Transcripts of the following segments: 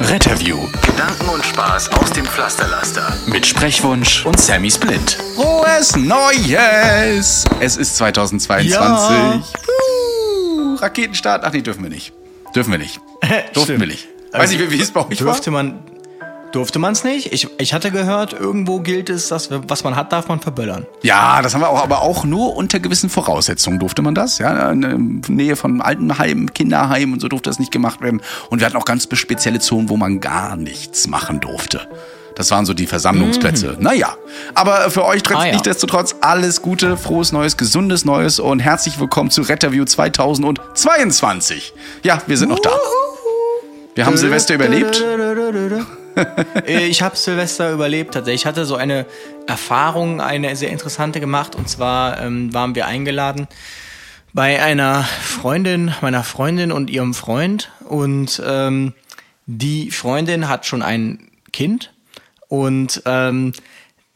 Retterview Gedanken und Spaß aus dem Pflasterlaster. mit Sprechwunsch und Sammy Split. Frohes Neues! Es ist 2022. Ja. Puh, Raketenstart. Ach nee, dürfen wir nicht. Dürfen wir nicht. Durften Stimmt. wir nicht. Weiß nicht, wie wie es bei euch Durfte war. man, durfte man es nicht? Ich, ich hatte gehört, irgendwo gilt es, dass was man hat, darf man verböllern. Ja, das haben wir auch, aber auch nur unter gewissen Voraussetzungen durfte man das. Ja, in der Nähe von Altenheimen, Kinderheimen und so durfte das nicht gemacht werden. Und wir hatten auch ganz spezielle Zonen, wo man gar nichts machen durfte. Das waren so die Versammlungsplätze. Naja, aber für euch trotz, Ah, ja. nichtsdestotrotz alles Gute, frohes Neues, gesundes Neues und herzlich willkommen zu Retterview 2022. Ja, wir sind noch da. Wir haben Silvester überlebt. Äh, Ich habe Silvester überlebt tatsächlich. Ich hatte so eine Erfahrung, eine sehr interessante gemacht. Und zwar ähm, waren wir eingeladen bei einer Freundin, meiner Freundin und ihrem Freund. Und ähm, die Freundin hat schon ein Kind. Und ähm,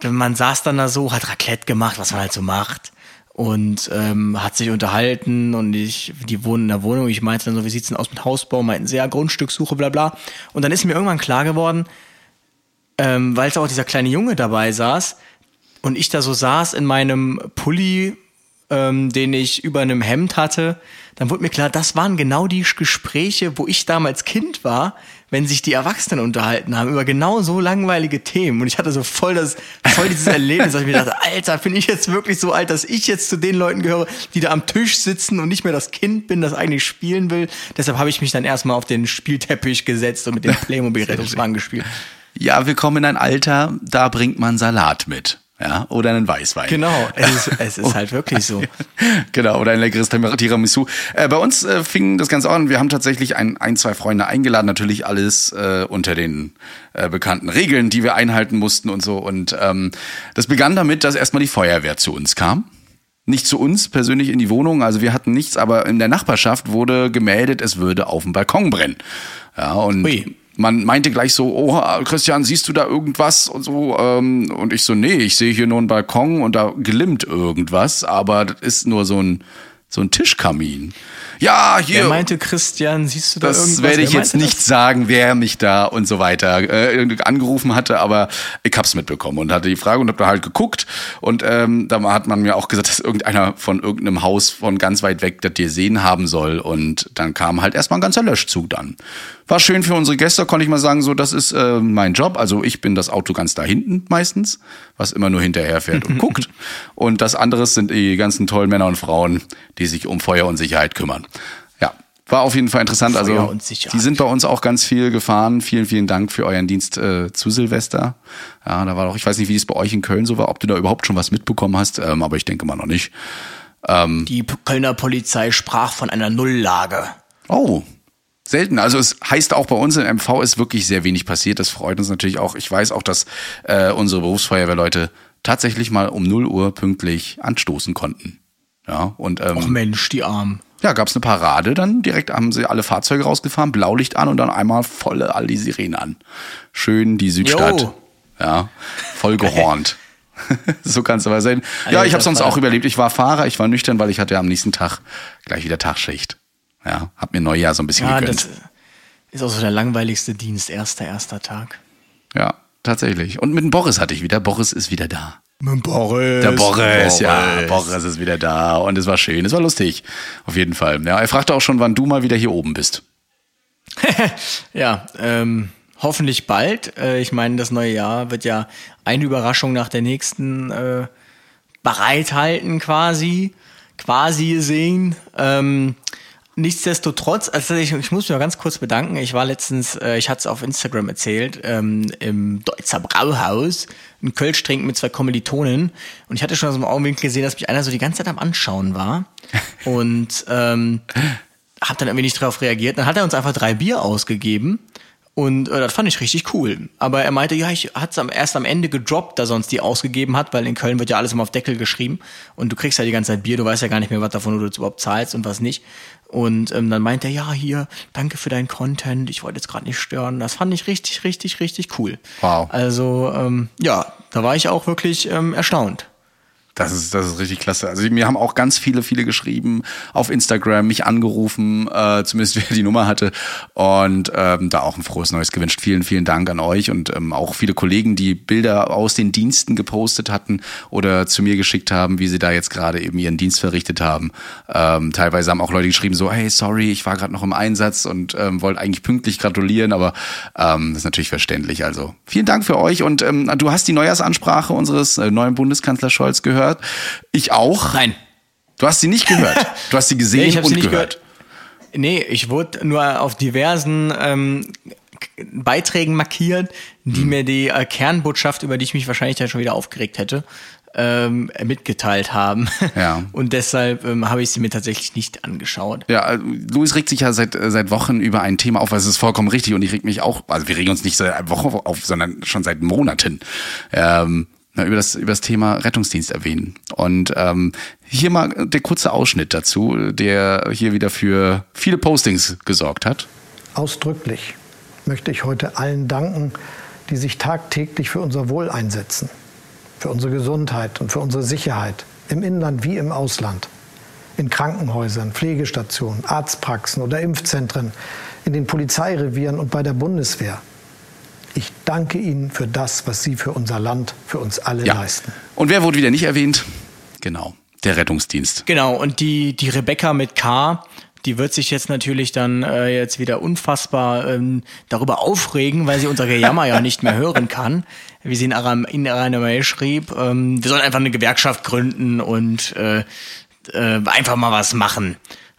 man saß dann da so, hat Raclette gemacht, was man halt so macht. Und ähm, hat sich unterhalten und ich, die wohnen in der Wohnung. Ich meinte dann so, wie sieht's denn aus mit Hausbau? Meinten sie, ja, Grundstückssuche, bla bla. Und dann ist mir irgendwann klar geworden, ähm, weil es auch dieser kleine Junge dabei saß und ich da so saß in meinem Pulli, ähm, den ich über einem Hemd hatte, dann wurde mir klar, das waren genau die Gespräche, wo ich damals Kind war, wenn sich die Erwachsenen unterhalten haben über genau so langweilige Themen. Und ich hatte so voll das, voll dieses Erlebnis, dass ich mir dachte, Alter, bin ich jetzt wirklich so alt, dass ich jetzt zu den Leuten gehöre, die da am Tisch sitzen und nicht mehr das Kind bin, das eigentlich spielen will. Deshalb habe ich mich dann erstmal auf den Spielteppich gesetzt und mit dem Playmobil-Rettungswagen gespielt. Ja, wir kommen in ein Alter, da bringt man Salat mit. Ja, oder einen Weißwein. Genau, es ist, es ist halt wirklich so. genau, oder ein leckeres Tiramisu. Äh, bei uns äh, fing das Ganze an. Wir haben tatsächlich ein, ein, zwei Freunde eingeladen. Natürlich alles äh, unter den äh, bekannten Regeln, die wir einhalten mussten und so. Und ähm, das begann damit, dass erstmal die Feuerwehr zu uns kam. Nicht zu uns persönlich in die Wohnung, also wir hatten nichts, aber in der Nachbarschaft wurde gemeldet, es würde auf dem Balkon brennen. Ja, und Ui. Man meinte gleich so, oh, Christian, siehst du da irgendwas und so? Ähm, und ich so, nee, ich sehe hier nur einen Balkon und da glimmt irgendwas, aber das ist nur so ein, so ein Tischkamin. Ja, hier. Wer meinte, Christian, siehst du da Das irgendwas? werde ich jetzt meinte nicht das? sagen, wer mich da und so weiter äh, angerufen hatte, aber ich hab's mitbekommen und hatte die Frage und hab da halt geguckt und ähm, da hat man mir auch gesagt, dass irgendeiner von irgendeinem Haus von ganz weit weg das gesehen haben soll und dann kam halt erstmal ein ganzer Löschzug dann. War schön für unsere Gäste, konnte ich mal sagen, so das ist äh, mein Job, also ich bin das Auto ganz da hinten meistens, was immer nur hinterher fährt und guckt und das andere sind die ganzen tollen Männer und Frauen, die sich um Feuer und Sicherheit kümmern. Ja, war auf jeden Fall interessant. Also Feuer und Sicherheit. die sind bei uns auch ganz viel gefahren. Vielen, vielen Dank für euren Dienst äh, zu Silvester. Ja, da war doch, ich weiß nicht, wie es bei euch in Köln so war, ob du da überhaupt schon was mitbekommen hast, ähm, aber ich denke mal noch nicht. Die P- Kölner Polizei sprach von einer Nulllage. Oh, selten. Also es heißt auch bei uns in MV ist wirklich sehr wenig passiert. Das freut uns natürlich auch. Ich weiß auch, dass äh, unsere Berufsfeuerwehrleute tatsächlich mal um 0 Uhr pünktlich anstoßen konnten. Ja, und ähm, Ach Mensch, die Armen. Ja, gab's eine Parade, dann direkt haben sie alle Fahrzeuge rausgefahren, Blaulicht an und dann einmal voll all die Sirenen an. Schön die Südstadt. Jo. Ja, voll gehornt. so kann's aber sein. Ja, ich habe sonst auch überlebt. Ich war Fahrer, ich war nüchtern, weil ich hatte am nächsten Tag gleich wieder Tagschicht. Ja, hab mir Neujahr so ein bisschen Ja, gegönnt. das ist auch so der langweiligste Dienst, erster, erster Tag. Ja, tatsächlich. Und mit dem Boris hatte ich wieder. Boris ist wieder da. Mit Boris. Der Boris, ja, Boris ist wieder da und es war schön, es war lustig, auf jeden Fall. Ja, er fragte auch schon, wann du mal wieder hier oben bist. Ja, ähm, hoffentlich bald. Äh, ich meine, das neue Jahr wird ja eine Überraschung nach der nächsten äh, bereithalten quasi, quasi sehen. Ähm, nichtsdestotrotz, also ich, ich muss mich mal ganz kurz bedanken. Ich war letztens, äh, ich hatte es auf Instagram erzählt, ähm, im Deutzer Brauhaus, ein Kölsch trinken mit zwei Kommilitonen. Und ich hatte schon aus dem Augenwinkel gesehen, dass mich einer so die ganze Zeit am Anschauen war. Und ähm, habe dann irgendwie nicht darauf reagiert. Dann hat er uns einfach drei Bier ausgegeben. Und äh, das fand ich richtig cool. Aber er meinte, ja, ich hat's am, erst am Ende gedroppt, da sonst die ausgegeben hat, weil in Köln wird ja alles immer auf Deckel geschrieben und du kriegst ja die ganze Zeit Bier, du weißt ja gar nicht mehr, was davon du überhaupt zahlst und was nicht. Und ähm, dann meinte er, ja, hier, danke für deinen Content, ich wollte jetzt gerade nicht stören. Das fand ich richtig, richtig, richtig cool. Wow. Also, ähm, ja, da war ich auch wirklich ähm, erstaunt. Das ist, das ist richtig klasse. Also mir haben auch ganz viele, viele geschrieben auf Instagram, mich angerufen, äh, zumindest wer die Nummer hatte und ähm, da auch ein frohes Neues gewünscht. Vielen, vielen Dank an euch und ähm, auch viele Kollegen, die Bilder aus den Diensten gepostet hatten oder zu mir geschickt haben, wie sie da jetzt gerade eben ihren Dienst verrichtet haben. Ähm, teilweise haben auch Leute geschrieben so, hey, sorry, ich war gerade noch im Einsatz und ähm, wollte eigentlich pünktlich gratulieren, aber ähm, das ist natürlich verständlich. Also vielen Dank für euch und ähm, du hast die Neujahrsansprache unseres äh, neuen Bundeskanzler Scholz gehört gehört. Ich auch. Nein. Du hast sie nicht gehört. Du hast sie gesehen Nee, und sie nicht gehört. gehört. Nee, ich wurde nur auf diversen ähm, Beiträgen markiert, die Hm. mir die äh, Kernbotschaft, über die ich mich wahrscheinlich dann schon wieder aufgeregt hätte, ähm, mitgeteilt haben. Ja. Und deshalb ähm, habe ich sie mir tatsächlich nicht angeschaut. Ja, äh, Luis regt sich ja seit, äh, seit Wochen über ein Thema auf, also es ist vollkommen richtig und ich reg mich auch, also wir regen uns nicht seit einer Woche auf, sondern schon seit Monaten. Ähm, na, über das über das Thema Rettungsdienst erwähnen. Und ähm, hier mal der kurze Ausschnitt dazu, der hier wieder für viele Postings gesorgt hat. Ausdrücklich möchte ich heute allen danken, die sich tagtäglich für unser Wohl einsetzen, für unsere Gesundheit und für unsere Sicherheit, im Inland wie im Ausland, in Krankenhäusern, Pflegestationen, Arztpraxen oder Impfzentren, in den Polizeirevieren und bei der Bundeswehr. Ich danke Ihnen für das, was Sie für unser Land, für uns alle Ja. leisten. Und wer wurde wieder nicht erwähnt? Genau, der Rettungsdienst. Genau, und die, die Rebecca mit K, die wird sich jetzt natürlich dann äh, jetzt wieder unfassbar ähm, darüber aufregen, weil sie unser Gejammer ja nicht mehr hören kann. Wie sie in ihrer, in ihrer Mail schrieb, ähm, wir sollen einfach eine Gewerkschaft gründen und äh, äh, einfach mal was machen.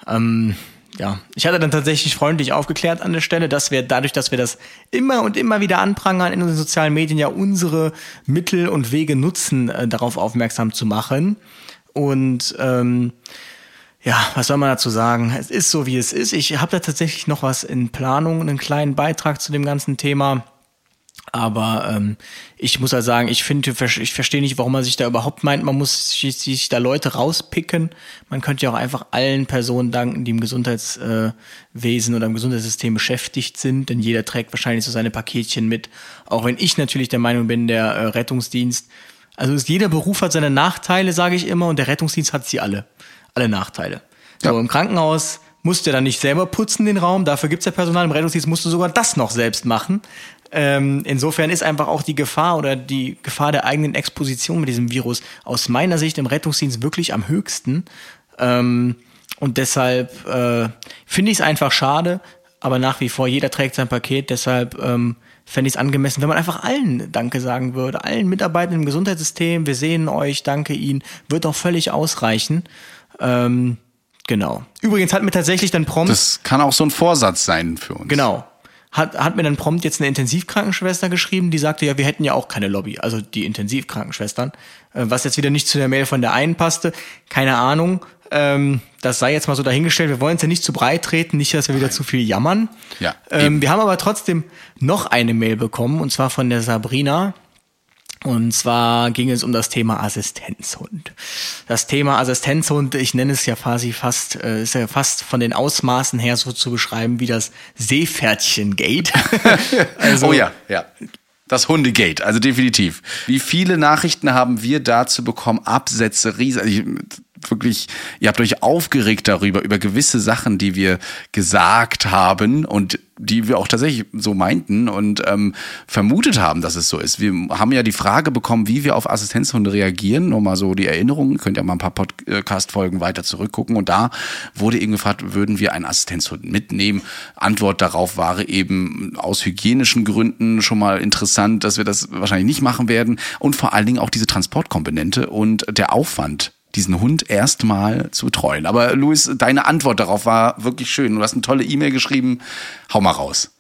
Ähm, ja, ich hatte dann tatsächlich freundlich aufgeklärt an der Stelle, dass wir dadurch, dass wir das immer und immer wieder anprangern in unseren sozialen Medien, ja unsere Mittel und Wege nutzen, äh, darauf aufmerksam zu machen. Und ähm, ja, was soll man dazu sagen? Es ist so, wie es ist. Ich habe da tatsächlich noch was in Planung, einen kleinen Beitrag zu dem ganzen Thema. Aber ähm, ich muss halt sagen, ich finde, ich verstehe nicht, warum man sich da überhaupt meint, man muss sich, sich da Leute rauspicken. Man könnte ja auch einfach allen Personen danken, die im Gesundheitswesen oder im Gesundheitssystem beschäftigt sind, denn jeder trägt wahrscheinlich so seine Paketchen mit. Auch wenn ich natürlich der Meinung bin, der äh, Rettungsdienst, also ist, jeder Beruf hat seine Nachteile, sage ich immer, und der Rettungsdienst hat sie alle. Alle Nachteile. So, Ja. im Krankenhaus musst du dann nicht selber putzen den Raum, dafür gibt's ja Personal, im Rettungsdienst musst du sogar das noch selbst machen. Ähm, insofern ist einfach auch die Gefahr oder die Gefahr der eigenen Exposition mit diesem Virus aus meiner Sicht im Rettungsdienst wirklich am höchsten. Ähm, und deshalb äh, finde ich es einfach schade, aber nach wie vor, jeder trägt sein Paket, deshalb ähm, fände ich es angemessen, wenn man einfach allen Danke sagen würde, allen Mitarbeitern im Gesundheitssystem, wir sehen euch, danke Ihnen, wird auch völlig ausreichen. Ähm, genau. Übrigens hat mir tatsächlich dann prompt Das kann auch so ein Vorsatz sein für uns. Genau. Hat, hat mir dann prompt jetzt eine Intensivkrankenschwester geschrieben, die sagte, ja, wir hätten ja auch keine Lobby, also die Intensivkrankenschwestern, äh, was jetzt wieder nicht zu der Mail von der einen passte, keine Ahnung, ähm, das sei jetzt mal so dahingestellt, wir wollen es ja nicht zu breit treten, nicht, dass wir wieder zu viel jammern. Ja, ähm, wir haben aber trotzdem noch eine Mail bekommen, und zwar von der Sabrina, und zwar ging es um das Thema Assistenzhund. Das Thema Assistenzhund, ich nenne es ja quasi fast, äh, ist ja fast von den Ausmaßen her so zu beschreiben wie das Seepferdchen-Gate. also, oh ja, ja. Das Hundegate, also definitiv. Wie viele Nachrichten haben wir dazu bekommen? Absätze, riesig. Ich, wirklich, ihr habt euch aufgeregt darüber, über gewisse Sachen, die wir gesagt haben und die wir auch tatsächlich so meinten und ähm, vermutet haben, dass es so ist. Wir haben ja die Frage bekommen, wie wir auf Assistenzhunde reagieren. Nur mal so die Erinnerung, Ihr könnt ja mal ein paar Podcast-Folgen weiter zurückgucken. Und da wurde eben gefragt, würden wir einen Assistenzhund mitnehmen? Antwort darauf war eben aus hygienischen Gründen schon mal interessant, dass wir das wahrscheinlich nicht machen werden. Und vor allen Dingen auch diese Transportkomponente und der Aufwand diesen Hund erstmal zu betreuen. Aber Luis, deine Antwort darauf war wirklich schön. Du hast eine tolle E-Mail geschrieben. Hau mal raus.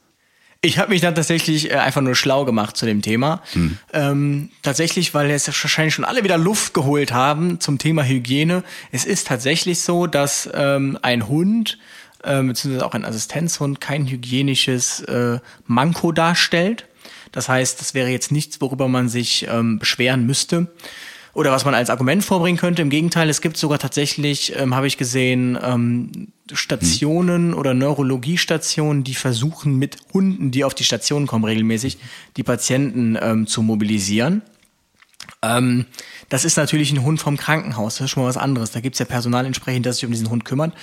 Ich habe mich dann tatsächlich äh, einfach nur schlau gemacht zu dem Thema. Ähm, tatsächlich, weil jetzt wahrscheinlich schon alle wieder Luft geholt haben zum Thema Hygiene. Es ist tatsächlich so, dass ähm, ein Hund äh, beziehungsweise auch ein Assistenzhund kein hygienisches äh, Manko darstellt. Das heißt, das wäre jetzt nichts, worüber man sich ähm, beschweren müsste oder was man als Argument vorbringen könnte. Im Gegenteil, es gibt sogar tatsächlich, ähm, habe ich gesehen, ähm, Stationen oder Neurologiestationen, die versuchen mit Hunden, die auf die Station kommen regelmäßig, die Patienten ähm, zu mobilisieren. Ähm, das ist natürlich ein Hund vom Krankenhaus, das ist schon mal was anderes. Da gibt's ja Personal entsprechend, das sich um diesen Hund kümmert.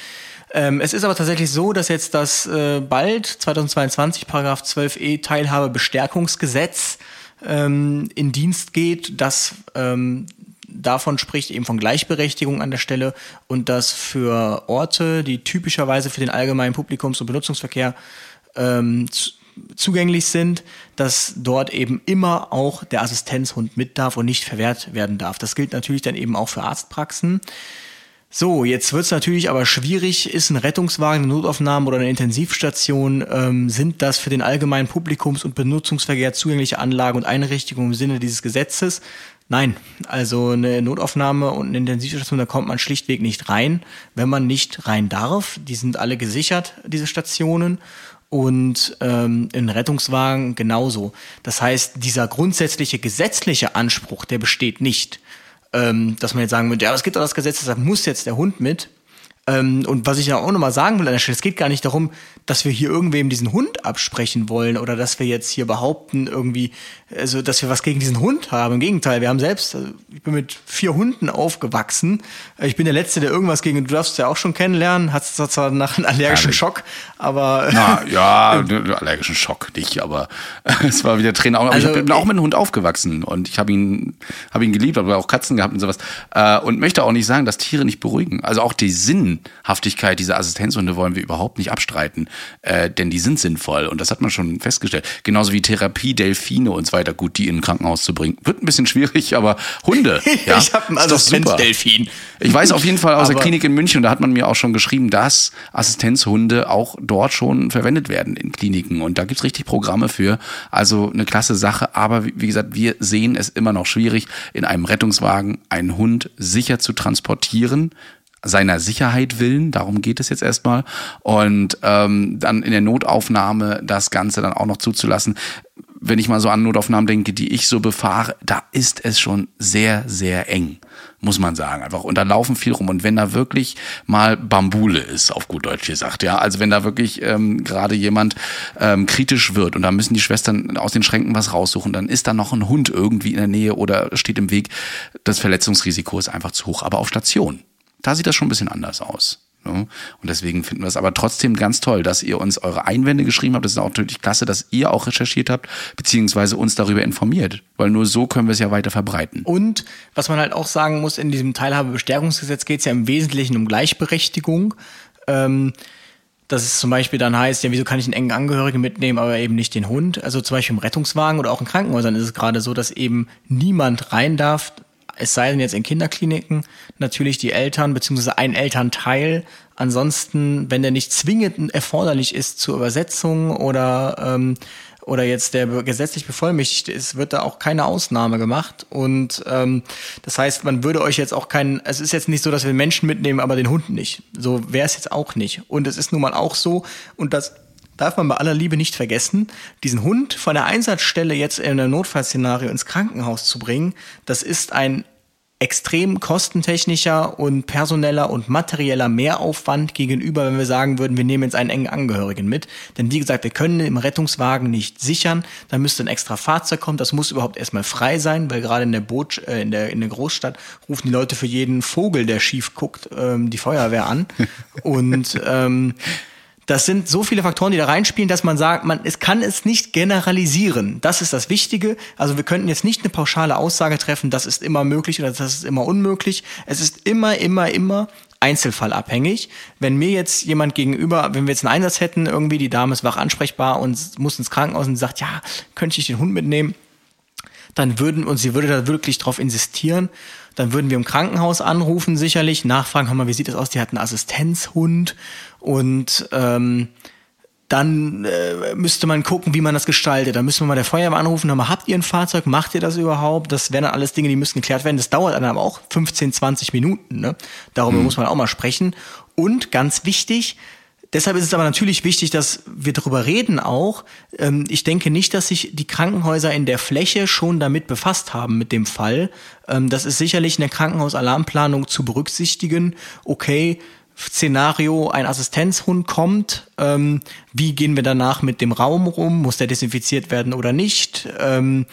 Ähm, es ist aber tatsächlich so, dass jetzt das äh, bald 2022 Paragraph 12e Teilhabebestärkungsgesetz ähm, in Dienst geht, das ähm, davon spricht, eben von Gleichberechtigung an der Stelle und dass für Orte, die typischerweise für den allgemeinen Publikums- und Benutzungsverkehr ähm, zugänglich sind, dass dort eben immer auch der Assistenzhund mit darf und nicht verwehrt werden darf. Das gilt natürlich dann eben auch für Arztpraxen. So, jetzt wird es natürlich aber schwierig, ist ein Rettungswagen, eine Notaufnahme oder eine Intensivstation, ähm, sind das für den allgemeinen Publikums- und Benutzungsverkehr zugängliche Anlagen und Einrichtungen im Sinne dieses Gesetzes? Nein, also eine Notaufnahme und eine Intensivstation, da kommt man schlichtweg nicht rein, wenn man nicht rein darf. Die sind alle gesichert, diese Stationen. Und ähm, in Rettungswagen genauso. Das heißt, dieser grundsätzliche gesetzliche Anspruch, der besteht nicht ähm, dass man jetzt sagen würde, ja, es gibt doch das Gesetz, deshalb muss jetzt der Hund mit. Ähm, und was ich ja auch nochmal sagen will an der Stelle, es geht gar nicht darum, dass wir hier irgendwem diesen Hund absprechen wollen oder dass wir jetzt hier behaupten irgendwie, also dass wir was gegen diesen Hund haben. Im Gegenteil, wir haben selbst, also ich bin mit vier Hunden aufgewachsen. Ich bin der Letzte, der irgendwas gegen, du darfst ja auch schon kennenlernen, hat zwar nach einem allergischen ja, Schock, aber... Na, ja, allergischen Schock nicht, aber es war wieder. Aber also, ich bin auch mit einem Hund aufgewachsen und ich habe ihn, habe ihn geliebt, aber auch Katzen gehabt und sowas. Äh, und möchte auch nicht sagen, dass Tiere nicht beruhigen. Also auch die Sinnhaftigkeit dieser Assistenzhunde wollen wir überhaupt nicht abstreiten äh, denn die sind sinnvoll und das hat man schon festgestellt. Genauso wie Therapie, Delfine und so weiter, gut, die in ein Krankenhaus zu bringen. Wird ein bisschen schwierig, aber Hunde. Ja, ich habe einen Assistenzdelfin. Ich weiß auf jeden Fall aus der Klinik in München, da hat man mir auch schon geschrieben, dass Assistenzhunde auch dort schon verwendet werden in Kliniken und da gibt's richtig Programme für. Also eine klasse Sache, aber wie gesagt, wir sehen es immer noch schwierig, in einem Rettungswagen einen Hund sicher zu transportieren seiner Sicherheit willen, darum geht es jetzt erstmal, und ähm, dann in der Notaufnahme das Ganze dann auch noch zuzulassen. Wenn ich mal so an Notaufnahmen denke, die ich so befahre, da ist es schon sehr, sehr eng, muss man sagen. Einfach. Und da laufen viel rum. Und wenn da wirklich mal Bambule ist, auf gut Deutsch gesagt, ja, also wenn da wirklich ähm, gerade jemand ähm, kritisch wird und da müssen die Schwestern aus den Schränken was raussuchen, dann ist da noch ein Hund irgendwie in der Nähe oder steht im Weg. Das Verletzungsrisiko ist einfach zu hoch. Aber auf Station da sieht das schon ein bisschen anders aus. Ne? Und deswegen finden wir es aber trotzdem ganz toll, dass ihr uns eure Einwände geschrieben habt. Das ist auch natürlich klasse, dass ihr auch recherchiert habt, beziehungsweise uns darüber informiert. Weil nur so können wir es ja weiter verbreiten. Und was man halt auch sagen muss, in diesem Teilhabebestärkungsgesetz geht es ja im Wesentlichen um Gleichberechtigung. Ähm, dass es zum Beispiel dann heißt, ja, wieso kann ich einen engen Angehörigen mitnehmen, aber eben nicht den Hund? Also zum Beispiel im Rettungswagen oder auch in Krankenhäusern ist es gerade so, dass eben niemand rein darf, es sei denn jetzt in Kinderkliniken, natürlich die Eltern beziehungsweise ein Elternteil. Ansonsten, wenn der nicht zwingend erforderlich ist zur Übersetzung oder ähm, oder jetzt der gesetzlich bevollmächtigt ist, wird da auch keine Ausnahme gemacht. Und ähm, das heißt, man würde euch jetzt auch keinen, es ist jetzt nicht so, dass wir Menschen mitnehmen, aber den Hund nicht. So wäre es jetzt auch nicht. Und es ist nun mal auch so, und das darf man bei aller Liebe nicht vergessen, diesen Hund von der Einsatzstelle jetzt in einem Notfallszenario ins Krankenhaus zu bringen, das ist ein extrem kostentechnischer und personeller und materieller Mehraufwand gegenüber, wenn wir sagen würden, wir nehmen jetzt einen engen Angehörigen mit. Denn wie gesagt, wir können im Rettungswagen nicht sichern. Da müsste ein extra Fahrzeug kommen. Das muss überhaupt erstmal frei sein, weil gerade in der Boot, äh, in der, in der Großstadt rufen die Leute für jeden Vogel, der schief guckt, ähm, die Feuerwehr an. Und ähm, das sind so viele Faktoren, die da reinspielen, dass man sagt, man es kann es nicht generalisieren. Das ist das Wichtige. Also wir könnten jetzt nicht eine pauschale Aussage treffen, das ist immer möglich oder das ist immer unmöglich. Es ist immer, immer, immer einzelfallabhängig. Wenn mir jetzt jemand gegenüber, wenn wir jetzt einen Einsatz hätten, irgendwie die Dame ist wach ansprechbar und muss ins Krankenhaus und sagt, ja, könnte ich den Hund mitnehmen, dann würden, und sie würde da wirklich drauf insistieren, dann würden wir im Krankenhaus anrufen, sicherlich, nachfragen, hör mal, wie sieht das aus? Die hat einen Assistenzhund und ähm, dann äh, müsste man gucken, wie man das gestaltet. Dann müsste man mal der Feuerwehr anrufen, hör mal, habt ihr ein Fahrzeug? Macht ihr das überhaupt? Das wären dann alles Dinge, die müssten geklärt werden. Das dauert dann aber auch 15, 20 Minuten. Ne? Darüber mhm. muss man auch mal sprechen. Und ganz wichtig, Deshalb ist es aber natürlich wichtig, dass wir darüber reden auch. Ähm, ich denke nicht, dass sich die Krankenhäuser in der Fläche schon damit befasst haben mit dem Fall. Ähm, das ist sicherlich in der Krankenhausalarmplanung zu berücksichtigen. Okay, Szenario, ein Assistenzhund kommt, ähm, wie gehen wir danach mit dem Raum rum? Muss der desinfiziert werden oder nicht? Ähm,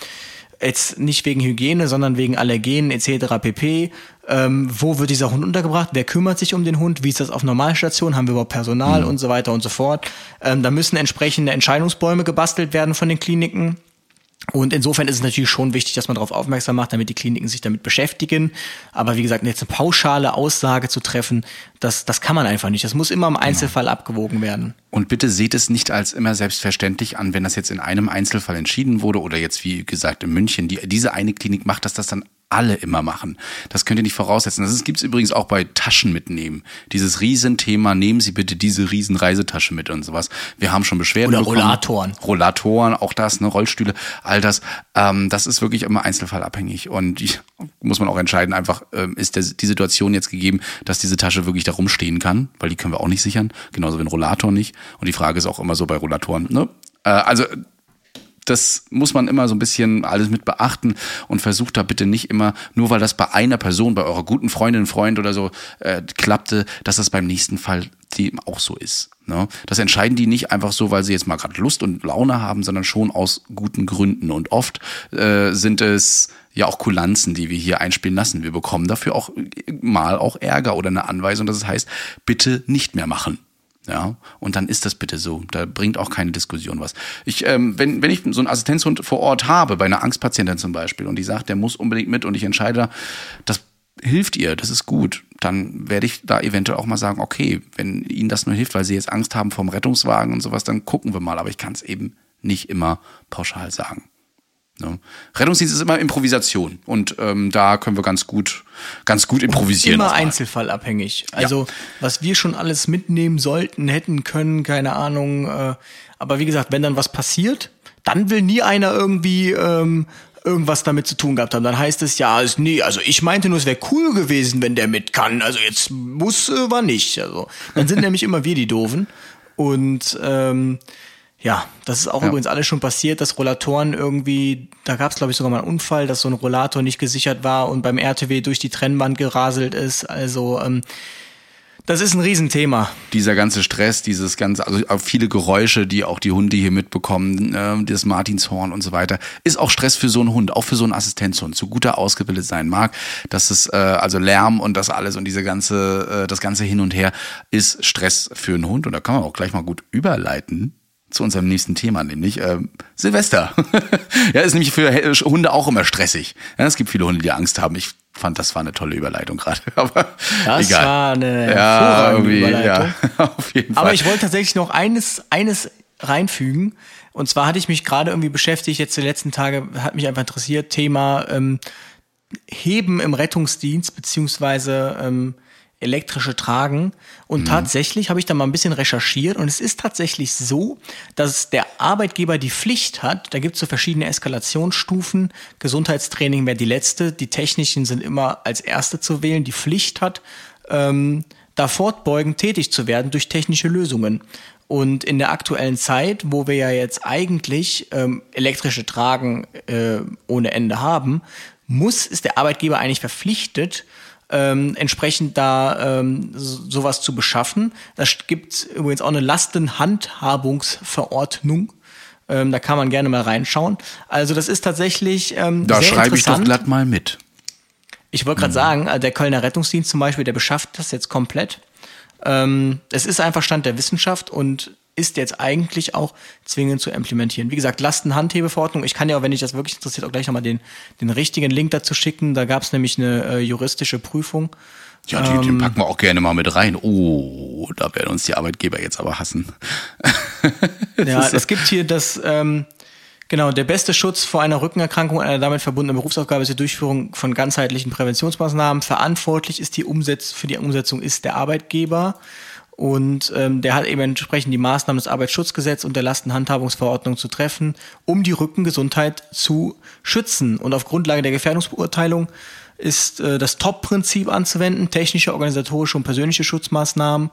jetzt nicht wegen Hygiene, sondern wegen Allergenen etc. pp. Ähm, wo wird dieser Hund untergebracht? Wer kümmert sich um den Hund? Wie ist das auf Normalstation? Haben wir überhaupt Personal mhm. und so weiter und so fort? Ähm, da müssen entsprechende Entscheidungsbäume gebastelt werden von den Kliniken. Und insofern ist es natürlich schon wichtig, dass man darauf aufmerksam macht, damit die Kliniken sich damit beschäftigen. Aber wie gesagt, jetzt eine pauschale Aussage zu treffen, das, das kann man einfach nicht. Das muss immer im genau. Einzelfall genau. abgewogen werden. Und bitte seht es nicht als immer selbstverständlich an, wenn das jetzt in einem Einzelfall entschieden wurde oder jetzt, wie gesagt, in München, die, diese eine Klinik macht, dass das dann alle immer machen. Das könnt ihr nicht voraussetzen. Das gibt es übrigens auch bei Taschen mitnehmen. Dieses Riesenthema, nehmen Sie bitte diese Riesenreisetasche mit und sowas. Wir haben schon Beschwerden Oder bekommen. Rollatoren. Rollatoren, auch das, ne, Rollstühle, all das. Ähm, das ist wirklich immer einzelfallabhängig. Und ich, muss man auch entscheiden, einfach ähm, ist der, die Situation jetzt gegeben, dass diese Tasche wirklich da rumstehen kann, weil die können wir auch nicht sichern. Genauso wie ein Rollator nicht. Und die Frage ist auch immer so bei Rollatoren, ne? Äh, also das muss man immer so ein bisschen alles mit beachten und versucht da bitte nicht immer, nur weil das bei einer Person, bei eurer guten Freundin, Freund oder so äh, klappte, dass das beim nächsten Fall die auch so ist. Ne? Das entscheiden die nicht einfach so, weil sie jetzt mal gerade Lust und Laune haben, sondern schon aus guten Gründen. Und oft äh, sind es ja auch Kulanzen, die wir hier einspielen lassen. Wir bekommen dafür auch mal auch Ärger oder eine Anweisung, dass es heißt, bitte nicht mehr machen. Ja, und dann ist das bitte so. Da bringt auch keine Diskussion was. Ich, ähm, wenn, wenn ich so einen Assistenzhund vor Ort habe, bei einer Angstpatientin zum Beispiel, und die sagt, der muss unbedingt mit und ich entscheide, das hilft ihr, das ist gut, dann werde ich da eventuell auch mal sagen, okay, wenn Ihnen das nur hilft, weil Sie jetzt Angst haben vom Rettungswagen und sowas, dann gucken wir mal. Aber ich kann es eben nicht immer pauschal sagen. Ne? Rettungsdienst ist immer Improvisation und ähm, da können wir ganz gut, ganz gut improvisieren. Immer einzelfallabhängig. Also ja. was wir schon alles mitnehmen sollten, hätten können, keine Ahnung. Äh, aber wie gesagt, wenn dann was passiert, dann will nie einer irgendwie ähm, irgendwas damit zu tun gehabt haben. Dann heißt es ja, ist, nee, also ich meinte nur, es wäre cool gewesen, wenn der mit kann. Also jetzt muss, äh, war nicht. Also dann sind nämlich immer wir die Doofen und ähm, ja, das ist auch ja. übrigens alles schon passiert, dass Rollatoren irgendwie, da gab es glaube ich sogar mal einen Unfall, dass so ein Rollator nicht gesichert war und beim RTW durch die Trennwand geraselt ist. Also ähm, das ist ein Riesenthema. Dieser ganze Stress, dieses ganze, also viele Geräusche, die auch die Hunde hier mitbekommen, äh, das Martinshorn und so weiter, ist auch Stress für so einen Hund, auch für so einen Assistenzhund, so gut er ausgebildet sein mag. Das ist äh, also Lärm und das alles und diese ganze, äh, das ganze hin und her ist Stress für einen Hund und da kann man auch gleich mal gut überleiten zu unserem nächsten Thema, nämlich äh, Silvester. ja, ist nämlich für Hunde auch immer stressig. Ja, es gibt viele Hunde, die Angst haben. Ich fand, das war eine tolle Überleitung gerade. Aber das egal. war eine hervorragende ja, Überleitung. Ja, auf jeden Fall. Aber ich wollte tatsächlich noch eines, eines reinfügen. Und zwar hatte ich mich gerade irgendwie beschäftigt, jetzt die letzten Tage hat mich einfach interessiert, Thema ähm, Heben im Rettungsdienst, beziehungsweise ähm, elektrische Tragen. Und mhm. tatsächlich habe ich da mal ein bisschen recherchiert und es ist tatsächlich so, dass der Arbeitgeber die Pflicht hat, da gibt es so verschiedene Eskalationsstufen, Gesundheitstraining wäre die letzte, die technischen sind immer als erste zu wählen, die Pflicht hat, ähm, da fortbeugend tätig zu werden durch technische Lösungen. Und in der aktuellen Zeit, wo wir ja jetzt eigentlich ähm, elektrische Tragen äh, ohne Ende haben, muss, ist der Arbeitgeber eigentlich verpflichtet, ähm, entsprechend da ähm, sowas zu beschaffen. Da gibt übrigens auch eine Lastenhandhabungsverordnung. Ähm, da kann man gerne mal reinschauen. Also das ist tatsächlich ähm, Da schreibe ich doch glatt mal mit. Ich wollte gerade mhm. sagen, äh, der Kölner Rettungsdienst zum Beispiel, der beschafft das jetzt komplett. Ähm, es ist einfach Stand der Wissenschaft und ist jetzt eigentlich auch zwingend zu implementieren. Wie gesagt, Lastenhandhebeverordnung. Ich kann ja, wenn dich das wirklich interessiert, auch gleich nochmal den, den richtigen Link dazu schicken. Da gab es nämlich eine äh, juristische Prüfung. Ja, die, den ähm, packen wir auch gerne mal mit rein. Oh, da werden uns die Arbeitgeber jetzt aber hassen. ja, es gibt hier das, ähm, genau, der beste Schutz vor einer Rückenerkrankung und einer damit verbundenen Berufsaufgabe ist die Durchführung von ganzheitlichen Präventionsmaßnahmen. Verantwortlich ist die Umsetz für die Umsetzung ist der Arbeitgeber. Und ähm, der hat eben entsprechend die Maßnahmen des Arbeitsschutzgesetzes und der Lastenhandhabungsverordnung zu treffen, um die Rückengesundheit zu schützen. Und auf Grundlage der Gefährdungsbeurteilung ist äh, das Top-Prinzip anzuwenden, technische, organisatorische und persönliche Schutzmaßnahmen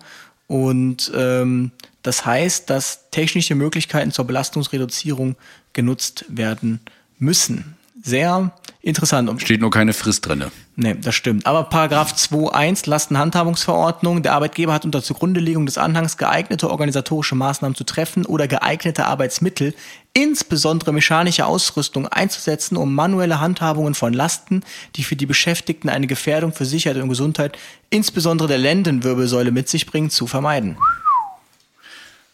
Und ähm, das heißt, dass technische Möglichkeiten zur Belastungsreduzierung genutzt werden müssen. Sehr interessant. Steht nur keine Frist drinne. Nee, das stimmt. Aber Paragraph 2.1 Lastenhandhabungsverordnung, der Arbeitgeber hat unter Zugrundelegung des Anhangs geeignete organisatorische Maßnahmen zu treffen oder geeignete Arbeitsmittel, insbesondere mechanische Ausrüstung einzusetzen, um manuelle Handhabungen von Lasten, die für die Beschäftigten eine Gefährdung für Sicherheit und Gesundheit, insbesondere der Lendenwirbelsäule mit sich bringen, zu vermeiden.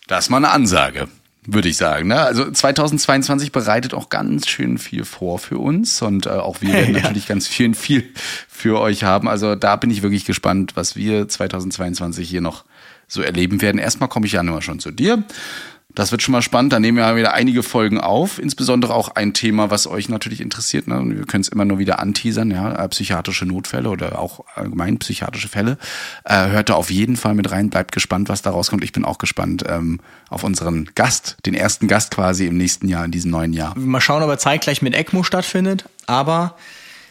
Das ist mal eine Ansage, würde ich sagen. Ne? Also 2022 bereitet auch ganz schön viel vor für uns und äh, auch wir werden Ja. natürlich ganz viel, viel für euch haben. Also da bin ich wirklich gespannt, was wir 2022 hier noch so erleben werden. Erstmal komme ich ja nur schon zu dir. Das wird schon mal spannend. Da nehmen wir wieder einige Folgen auf. Insbesondere auch ein Thema, was euch natürlich interessiert. Ne? Wir können es immer nur wieder anteasern, ja, äh, psychiatrische Notfälle oder auch allgemein psychiatrische Fälle. Äh, hört da auf jeden Fall mit rein. Bleibt gespannt, was da rauskommt. Ich bin auch gespannt ähm, auf unseren Gast, den ersten Gast quasi im nächsten Jahr, in diesem neuen Jahr. Mal schauen, ob er zeitgleich mit ECMO stattfindet. Aber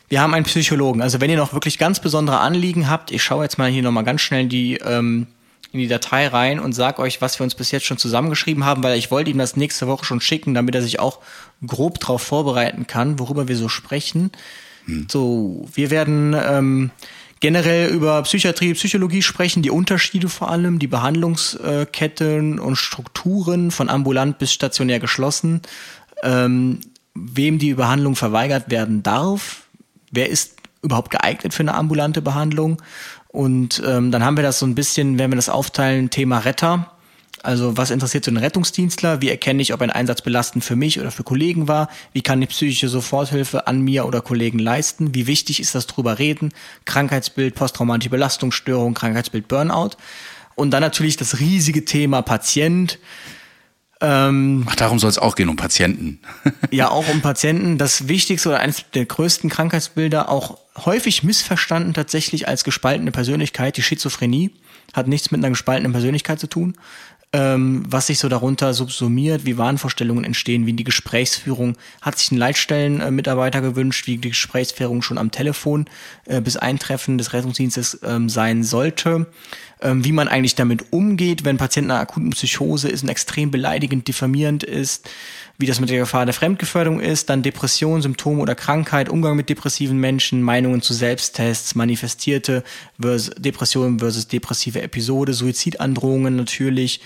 wir haben einen Psychologen. Also wenn ihr noch wirklich ganz besondere Anliegen habt, ich schaue jetzt mal hier nochmal ganz schnell die, ähm, in die Datei rein und sag euch, was wir uns bis jetzt schon zusammengeschrieben haben, weil ich wollte ihm das nächste Woche schon schicken, damit er sich auch grob darauf vorbereiten kann, worüber wir so sprechen. So, wir werden ähm, generell über Psychiatrie, Psychologie sprechen, die Unterschiede vor allem, die Behandlungsketten und Strukturen von ambulant bis stationär geschlossen, ähm, wem die Behandlung verweigert werden darf, wer ist überhaupt geeignet für eine ambulante Behandlung. Und ähm, dann haben wir das so ein bisschen, wenn wir das aufteilen, Thema Retter. Also was interessiert so einen Rettungsdienstler? Wie erkenne ich, ob ein Einsatz belastend für mich oder für Kollegen war? Wie kann ich psychische Soforthilfe an mir oder Kollegen leisten? Wie wichtig ist das drüber reden? Krankheitsbild, posttraumatische Belastungsstörung, Krankheitsbild, Burnout. Und dann natürlich das riesige Thema Patient. Ach, darum soll es auch gehen, um Patienten. Ja, auch um Patienten. Das wichtigste oder eines der größten Krankheitsbilder, auch häufig missverstanden tatsächlich als gespaltene Persönlichkeit, die Schizophrenie, hat nichts mit einer gespaltenen Persönlichkeit zu tun. Ähm, was sich so darunter subsumiert, wie Wahnvorstellungen entstehen, wie die Gesprächsführung, hat sich ein Leitstellenmitarbeiter gewünscht, wie die Gesprächsführung schon am Telefon äh, bis Eintreffen des Rettungsdienstes ähm, sein sollte, ähm, wie man eigentlich damit umgeht, wenn Patient in einer akuten Psychose ist und extrem beleidigend, diffamierend ist, wie das mit der Gefahr der Fremdgefährdung ist, dann Depression, Symptome oder Krankheit, Umgang mit depressiven Menschen, Meinungen zu Selbsttests, manifestierte versus Depression versus depressive Episode, Suizidandrohungen natürlich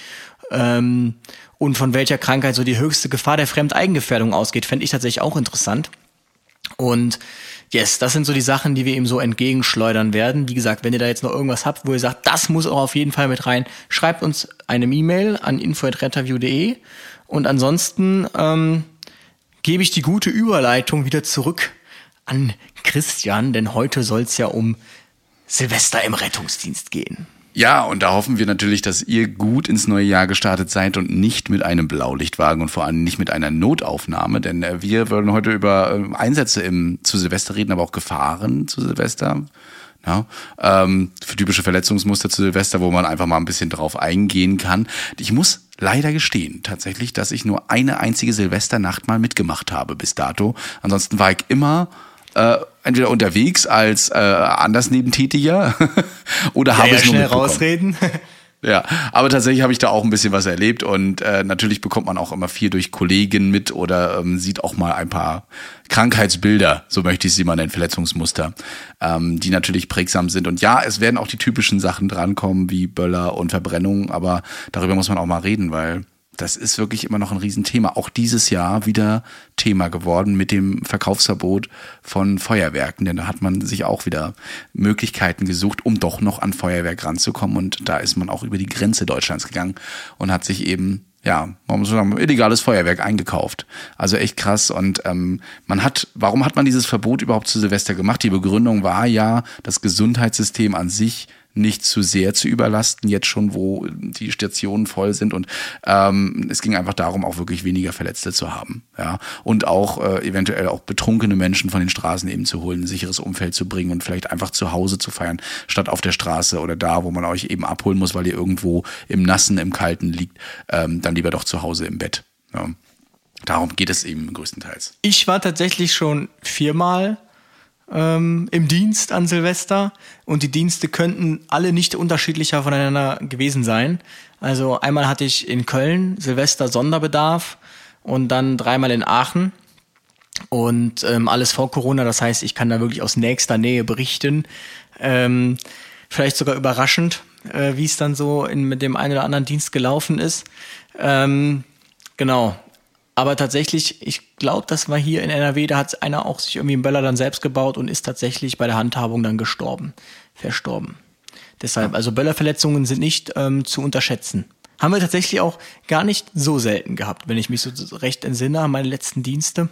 ähm, und von welcher Krankheit so die höchste Gefahr der Fremdeigengefährdung ausgeht, fände ich tatsächlich auch interessant. Und yes, das sind so die Sachen, die wir ihm so entgegenschleudern werden. Wie gesagt, wenn ihr da jetzt noch irgendwas habt, wo ihr sagt, das muss auch auf jeden Fall mit rein, schreibt uns eine E-Mail an info.retterview.de und ansonsten ähm, gebe ich die gute Überleitung wieder zurück an Christian, denn heute soll es ja um Silvester im Rettungsdienst gehen. Ja, und da hoffen wir natürlich, dass ihr gut ins neue Jahr gestartet seid und nicht mit einem Blaulichtwagen und vor allem nicht mit einer Notaufnahme, denn äh, wir wollen heute über äh, Einsätze im, zu Silvester reden, aber auch Gefahren zu Silvester. Ja, ähm, für typische Verletzungsmuster zu Silvester, wo man einfach mal ein bisschen drauf eingehen kann. Ich muss leider gestehen, tatsächlich, dass ich nur eine einzige Silvesternacht mal mitgemacht habe bis dato. Ansonsten war ich immer äh, entweder unterwegs als äh, anders Nebentätiger oder habe ja, es nur schnell rausreden. Ja, aber tatsächlich habe ich da auch ein bisschen was erlebt und äh, natürlich bekommt man auch immer viel durch Kollegen mit oder ähm, sieht auch mal ein paar Krankheitsbilder, so möchte ich sie mal nennen, Verletzungsmuster, ähm, die natürlich prägsam sind. Und ja, es werden auch die typischen Sachen drankommen wie Böller und Verbrennung, aber darüber muss man auch mal reden, weil das ist wirklich immer noch ein Riesenthema. Auch dieses Jahr wieder Thema geworden mit dem Verkaufsverbot von Feuerwerken, denn da hat man sich auch wieder Möglichkeiten gesucht, um doch noch an Feuerwerk ranzukommen. Und da ist man auch über die Grenze Deutschlands gegangen und hat sich eben ja, man muss sagen, illegales Feuerwerk eingekauft. Also echt krass. Und ähm, man hat, warum hat man dieses Verbot überhaupt zu Silvester gemacht? Die Begründung war ja, das Gesundheitssystem an sich nicht zu sehr zu überlasten, jetzt schon, wo die Stationen voll sind. Und ähm, es ging einfach darum, auch wirklich weniger Verletzte zu haben. Ja. Und auch äh, eventuell auch betrunkene Menschen von den Straßen eben zu holen, ein sicheres Umfeld zu bringen und vielleicht einfach zu Hause zu feiern, statt auf der Straße oder da, wo man euch eben abholen muss, weil ihr irgendwo im Nassen, im Kalten liegt, ähm, dann lieber doch zu Hause im Bett. Ja. Darum geht es eben größtenteils. Ich war tatsächlich schon viermal ähm, im Dienst an Silvester und die Dienste könnten alle nicht unterschiedlicher voneinander gewesen sein. Also einmal hatte ich in Köln Silvester Sonderbedarf und dann dreimal in Aachen und ähm, alles vor Corona. Das heißt, ich kann da wirklich aus nächster Nähe berichten. Ähm, vielleicht sogar überraschend, äh, wie es dann so in, mit dem einen oder anderen Dienst gelaufen ist. Ähm, genau. Aber tatsächlich, ich glaube, das war hier in NRW, da hat einer auch sich irgendwie einen Böller dann selbst gebaut und ist tatsächlich bei der Handhabung dann gestorben, verstorben. Deshalb, also Böllerverletzungen sind nicht ähm, zu unterschätzen. Haben wir tatsächlich auch gar nicht so selten gehabt, wenn ich mich so recht entsinne an meine letzten Dienste.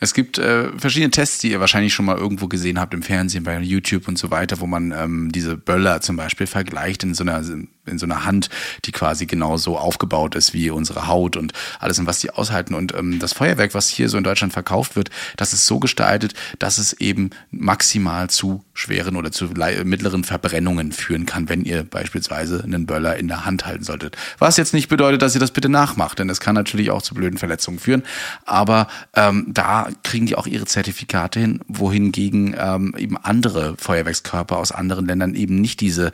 Es gibt äh, verschiedene Tests, die ihr wahrscheinlich schon mal irgendwo gesehen habt im Fernsehen, bei YouTube und so weiter, wo man ähm, diese Böller zum Beispiel vergleicht in so einer in so einer Hand, die quasi genauso aufgebaut ist wie unsere Haut und alles was die aushalten. Und ähm, das Feuerwerk, was hier so in Deutschland verkauft wird, das ist so gestaltet, dass es eben maximal zu schweren oder zu mittleren Verbrennungen führen kann, wenn ihr beispielsweise einen Böller in der Hand halten solltet. Was jetzt nicht bedeutet, dass ihr das bitte nachmacht, denn das kann natürlich auch zu blöden Verletzungen führen. Aber ähm, da kriegen die auch ihre Zertifikate hin, wohingegen ähm, eben andere Feuerwerkskörper aus anderen Ländern eben nicht diese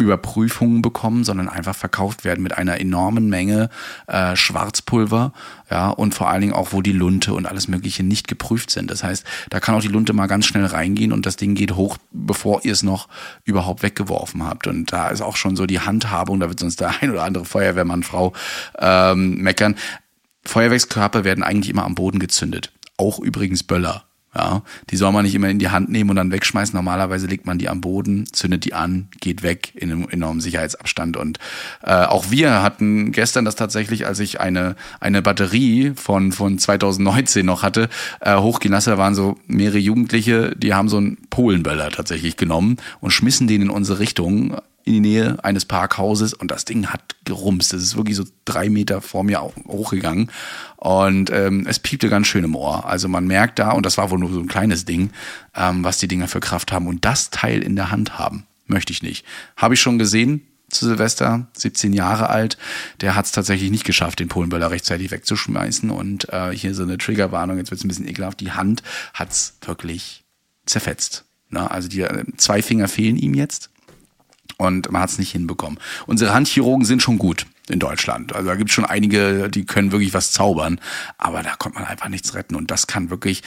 Überprüfungen bekommen, sondern einfach verkauft werden mit einer enormen Menge äh, Schwarzpulver, ja, und vor allen Dingen auch, wo die Lunte und alles Mögliche nicht geprüft sind. Das heißt, da kann auch die Lunte mal ganz schnell reingehen und das Ding geht hoch, bevor ihr es noch überhaupt weggeworfen habt. Und da ist auch schon so die Handhabung, da wird sonst der ein oder andere Feuerwehrmann, Frau ähm, meckern. Feuerwerkskörper werden eigentlich immer am Boden gezündet. Auch übrigens Böller. Ja, die soll man nicht immer in die Hand nehmen und dann wegschmeißen. Normalerweise legt man die am Boden, zündet die an, geht weg in einem enormen Sicherheitsabstand. Und äh, auch wir hatten gestern das tatsächlich, als ich eine eine Batterie von von 2019 noch hatte, äh, hochgehen lassen. Waren so mehrere Jugendliche, die haben so einen Polenböller tatsächlich genommen und schmissen den in unsere Richtung in die Nähe eines Parkhauses und das Ding hat gerumst. Das ist wirklich so drei Meter vor mir hochgegangen und ähm, es piepte ganz schön im Ohr. Also man merkt da, und das war wohl nur so ein kleines Ding, ähm, was die Dinger für Kraft haben und das Teil in der Hand haben, möchte ich nicht. Habe ich schon gesehen, zu Silvester, 17 Jahre alt. Der hat es tatsächlich nicht geschafft, den Polenböller rechtzeitig wegzuschmeißen. Und äh, hier so eine Triggerwarnung, jetzt wird es ein bisschen ekelhaft. Die Hand hat's wirklich zerfetzt. Na, also die äh, zwei Finger fehlen ihm jetzt und man hat es nicht hinbekommen. Unsere Handchirurgen sind schon gut in Deutschland. Also da gibt es schon einige, die können wirklich was zaubern, aber da kommt man einfach nichts retten und das kann wirklich